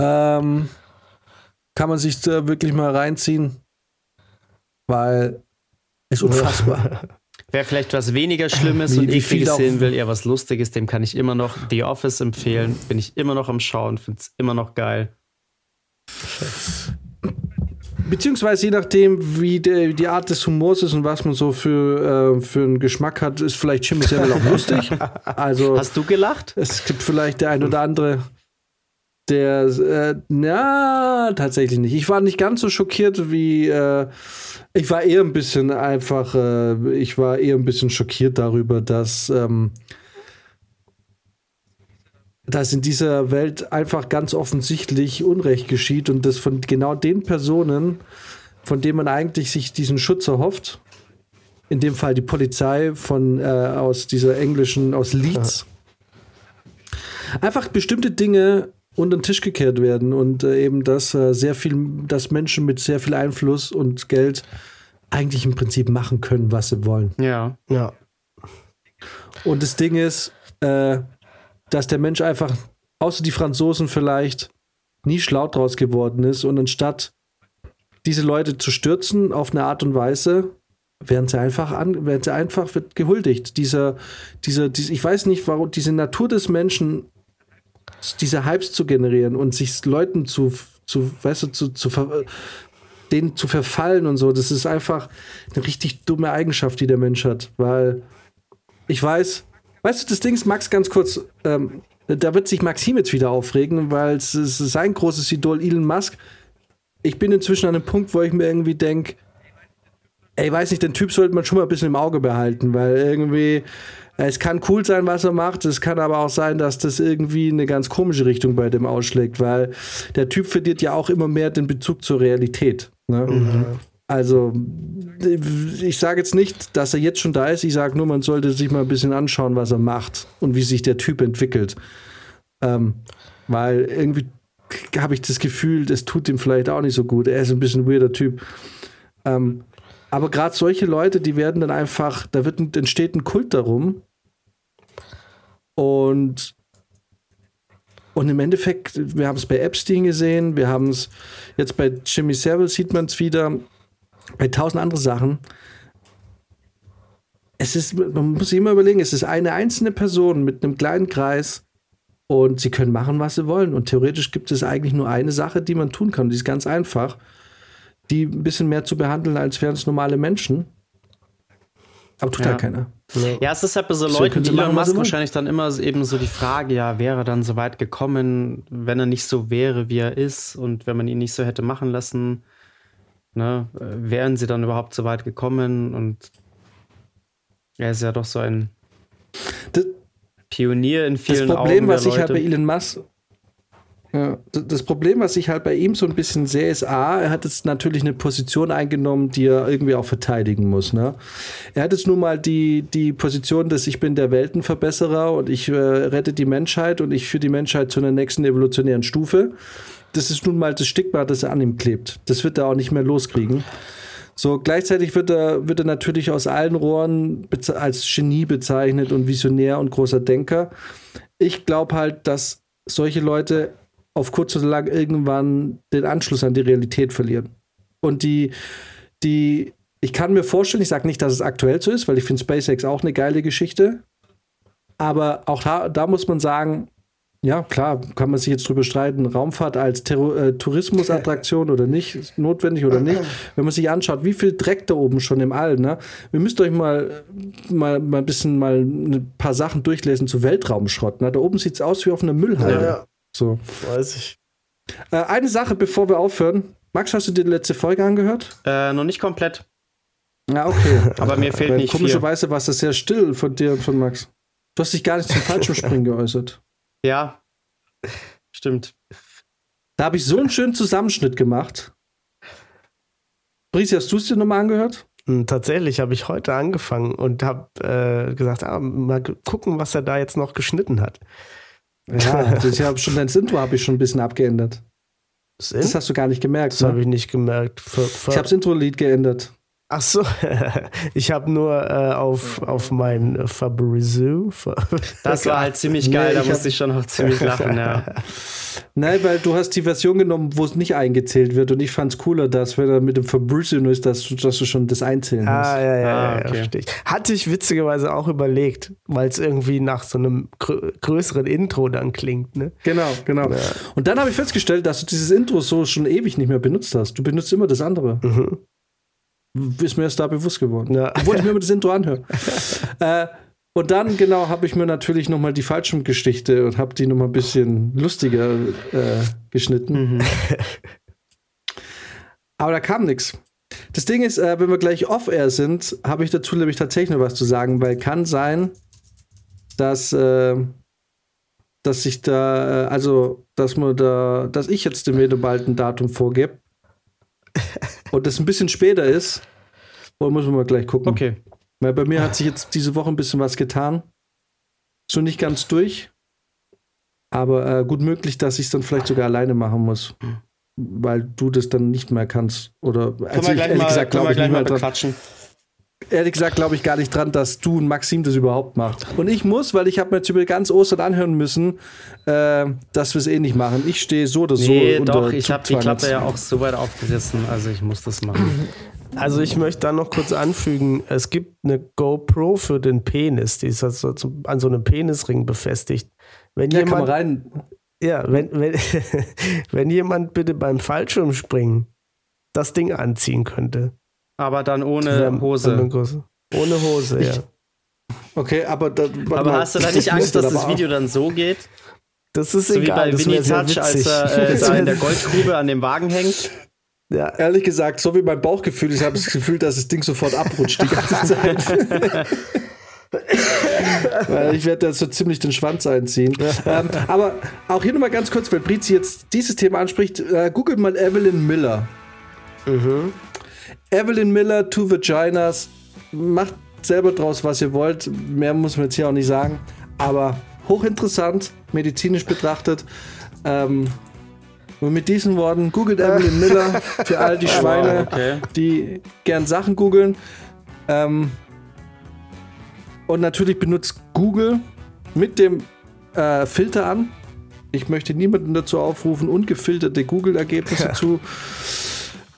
Ähm, kann man sich da wirklich mal reinziehen, weil ist unfassbar. Wer vielleicht was weniger Schlimmes und ekliges sehen will, eher was Lustiges, dem kann ich immer noch The Office empfehlen. Bin ich immer noch am Schauen, find's immer noch geil. Beziehungsweise je nachdem, wie der, die Art des Humors ist und was man so für, äh, für einen Geschmack hat, ist vielleicht Jimmy Savile auch lustig. Also Hast du gelacht? es gibt vielleicht der ein oder andere, der, äh, na, tatsächlich nicht. Ich war nicht ganz so schockiert wie, äh, ich war eher ein bisschen einfach, äh, ich war eher ein bisschen schockiert darüber, dass, ähm, dass in dieser Welt einfach ganz offensichtlich Unrecht geschieht und das von genau den Personen, von denen man eigentlich sich diesen Schutz erhofft, in dem Fall die Polizei von äh, aus dieser englischen, aus Leeds, einfach bestimmte Dinge unter den Tisch gekehrt werden und äh, eben, dass äh, sehr viel, dass Menschen mit sehr viel Einfluss und Geld eigentlich im Prinzip machen können, was sie wollen. Ja. ja. Und das Ding ist, äh, dass der Mensch einfach, außer die Franzosen vielleicht, nie schlau draus geworden ist und anstatt diese Leute zu stürzen auf eine Art und Weise, werden sie einfach an, werden sie einfach wird gehuldigt. Dieser, dieser, dieser, ich weiß nicht, warum diese Natur des Menschen, diese Hypes zu generieren und sich Leuten zu, zu, weißt du, zu, zu denen zu verfallen und so, das ist einfach eine richtig dumme Eigenschaft, die der Mensch hat, weil ich weiß, weißt du, das Ding ist, Max, ganz kurz, ähm, da wird sich Maxim jetzt wieder aufregen, weil es ist sein großes Idol Elon Musk. Ich bin inzwischen an einem Punkt, wo ich mir irgendwie denke, ey, weiß nicht, den Typ sollte man schon mal ein bisschen im Auge behalten, weil irgendwie, es kann cool sein, was er macht, es kann aber auch sein, dass das irgendwie eine ganz komische Richtung bei dem ausschlägt, weil der Typ verliert ja auch immer mehr den Bezug zur Realität. Ne? Also, ich sage jetzt nicht, dass er jetzt schon da ist. Ich sage nur, man sollte sich mal ein bisschen anschauen, was er macht und wie sich der Typ entwickelt. Ähm, weil irgendwie habe ich das Gefühl, das tut ihm vielleicht auch nicht so gut. Er ist ein bisschen ein weirder Typ. Ähm, aber gerade solche Leute, die werden dann einfach, da wird, entsteht ein Kult darum. Und, und im Endeffekt, wir haben es bei Epstein gesehen, wir haben es jetzt bei Jimmy Savile sieht man es wieder, tausend andere Sachen. Es ist, man muss sich immer überlegen, es ist eine einzelne Person mit einem kleinen Kreis und sie können machen, was sie wollen. Und theoretisch gibt es eigentlich nur eine Sache, die man tun kann. Die ist ganz einfach, die ein bisschen mehr zu behandeln, als wären es normale Menschen. Aber tut Ja. halt keiner. Ja, es ist halt bei so So, Leuten wie machen, Elon Musk wahrscheinlich dann immer eben so die Frage, ja, wäre er dann so weit gekommen, wenn er nicht so wäre, wie er ist und wenn man ihn nicht so hätte machen lassen, ne, äh, wären sie dann überhaupt so weit gekommen und er ist ja doch so ein Das, Pionier in das vielen Problem, Augen der was ich halt bei. Elon Musk. Ja, das Problem, was ich halt bei ihm so ein bisschen sehe, ist A, er hat jetzt natürlich eine Position eingenommen, die er irgendwie auch verteidigen muss. Ne? Er hat jetzt nun mal die, die Position, dass ich bin der Weltenverbesserer und ich äh, rette die Menschheit und ich führe die Menschheit zu einer nächsten evolutionären Stufe. Das ist nun mal das Stigma, das an ihm klebt. Das wird er auch nicht mehr loskriegen. So, gleichzeitig wird er, wird er natürlich aus allen Rohren als Genie bezeichnet und Visionär und großer Denker. Ich glaube halt, dass solche Leute auf kurz oder lang irgendwann den Anschluss an die Realität verlieren. Und die, die, ich kann mir vorstellen, ich sage nicht, dass es aktuell so ist, weil ich finde SpaceX auch eine geile Geschichte. Aber auch da, da muss man sagen, ja, klar, kann man sich jetzt drüber streiten, Raumfahrt als Terror äh, Tourismusattraktion oder nicht, ist notwendig oder nicht. Wenn man sich anschaut, wie viel Dreck da oben schon im All, ne? Ihr müsst euch mal, mal, mal ein bisschen mal ein paar Sachen durchlesen zu Weltraumschrott. Ne? Da oben sieht es aus wie auf einer Müllhalde. Ja, ja. So. Weiß ich. Äh, eine Sache, bevor wir aufhören. Max, hast du dir die letzte Folge angehört? Äh, noch nicht komplett. Ja, okay. Aber mir fehlt nicht Komischerweise war es sehr still von dir und von Max. Du hast dich gar nicht zum Fallschirmspringen geäußert. Ja, stimmt. Da habe ich so einen schönen Zusammenschnitt gemacht. Brice, hast du es dir nochmal angehört? Hm, tatsächlich habe ich heute angefangen und habe äh, gesagt, ah, mal gucken, was er da jetzt noch geschnitten hat. Ja, das, ich habe schon dein Intro habe ich schon ein bisschen abgeändert. Das, das hast du gar nicht gemerkt. Das ne? habe ich nicht gemerkt. Für, für ich habe das Intro-Lied geändert. Ach so, ich habe nur äh, auf, auf mein Fabrizio. Das war halt ziemlich geil, nee, da musste ich schon noch ziemlich lachen, ja. Nein, weil du hast die Version genommen, wo es nicht eingezählt wird und ich fand es cooler, dass wenn er mit dem Fabrizio ist, dass, dass du schon das einzählen musst. Ah, ja, ja, ah, okay. ja, Hatte ich witzigerweise auch überlegt, weil es irgendwie nach so einem grö größeren Intro dann klingt, ne? Genau, genau. Ja. Und dann habe ich festgestellt, dass du dieses Intro so schon ewig nicht mehr benutzt hast. Du benutzt immer das andere. Mhm ist mir erst da bewusst geworden. Ja. Obwohl ich mir immer das Intro anhöre. äh, und dann, genau, habe ich mir natürlich nochmal die Fallschirmgeschichte und habe die nochmal ein bisschen lustiger äh, geschnitten. Mhm. Aber da kam nichts. Das Ding ist, äh, wenn wir gleich off-air sind, habe ich dazu nämlich tatsächlich noch was zu sagen, weil kann sein, dass, äh, dass ich da, äh, also, dass man da, dass ich jetzt dem Rede bald ein Datum vorgebe und das ein bisschen später ist, müssen wir mal gleich gucken. Okay. Weil bei mir hat sich jetzt diese Woche ein bisschen was getan. Schon nicht ganz durch. Aber äh, gut möglich, dass ich es dann vielleicht sogar alleine machen muss. Weil du das dann nicht mehr kannst. Oder also ich, ehrlich mal, gesagt, glaube ich nicht mehr dran. Ehrlich gesagt glaube ich gar nicht dran, dass du und Maxim das überhaupt macht. Und ich muss, weil ich habe mir jetzt über ganz Ostern anhören müssen, äh, dass wir es eh nicht machen. Ich stehe so oder so. Nee, doch, ich habe die Klappe ja auch so weit aufgerissen. Also ich muss das machen. Also ich möchte da noch kurz anfügen, es gibt eine GoPro für den Penis, die ist also an so einem Penisring befestigt. Wenn ja, jemand, rein. Ja, wenn, wenn, wenn jemand bitte beim Fallschirmspringen das Ding anziehen könnte. Aber dann ohne Hose. Ohne Hose, ja. Okay, aber da, Aber mal. hast du da nicht Angst, dass das Video dann so geht? Das ist so egal. wie bei Winnie Touch, als er äh, da in der Goldgrube an dem Wagen hängt. Ja. Ehrlich gesagt, so wie mein Bauchgefühl, ich habe das Gefühl, dass das Ding sofort abrutscht die ganze Zeit. Weil ich werde da so ziemlich den Schwanz einziehen. ähm, aber auch hier nochmal ganz kurz, weil Brizi jetzt dieses Thema anspricht, äh, googelt mal Evelyn Miller. Mhm. Evelyn Miller, Two Vaginas. Macht selber draus, was ihr wollt. Mehr muss man jetzt hier auch nicht sagen. Aber hochinteressant, medizinisch betrachtet. Ähm, und mit diesen Worten googelt Evelyn Miller für all die Schweine, okay. die gern Sachen googeln. Ähm, und natürlich benutzt Google mit dem äh, Filter an. Ich möchte niemanden dazu aufrufen, ungefilterte Google-Ergebnisse zu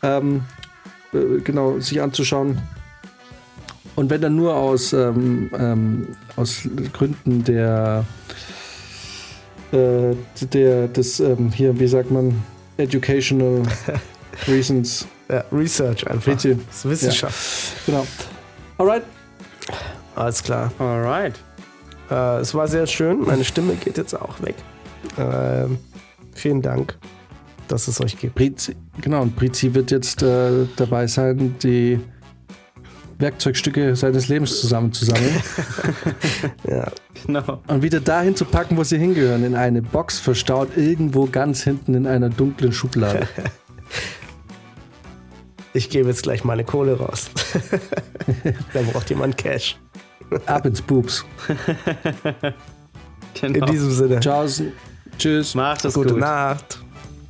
ähm, äh, genau sich anzuschauen. Und wenn dann nur aus, ähm, ähm, aus Gründen der äh, der, das ähm, hier, wie sagt man, educational reasons. Ja, Research einfach. Das ist Wissenschaft. Ja. Genau. Alright. Alles klar. Alright. Äh, es war sehr schön. Meine Stimme geht jetzt auch weg. Äh, vielen Dank, dass es euch gibt. Brizi, genau, und Brizi wird jetzt äh, dabei sein, die Werkzeugstücke seines Lebens zusammenzusammeln. ja. Genau. Und wieder dahin zu packen, wo sie hingehören, in eine Box verstaut, irgendwo ganz hinten in einer dunklen Schublade. Ich gebe jetzt gleich meine Kohle raus. Dann braucht jemand Cash. Ab ins Boobs. genau. In diesem Sinne. Ciao. Tschüss. Macht es Gute gut. Nacht.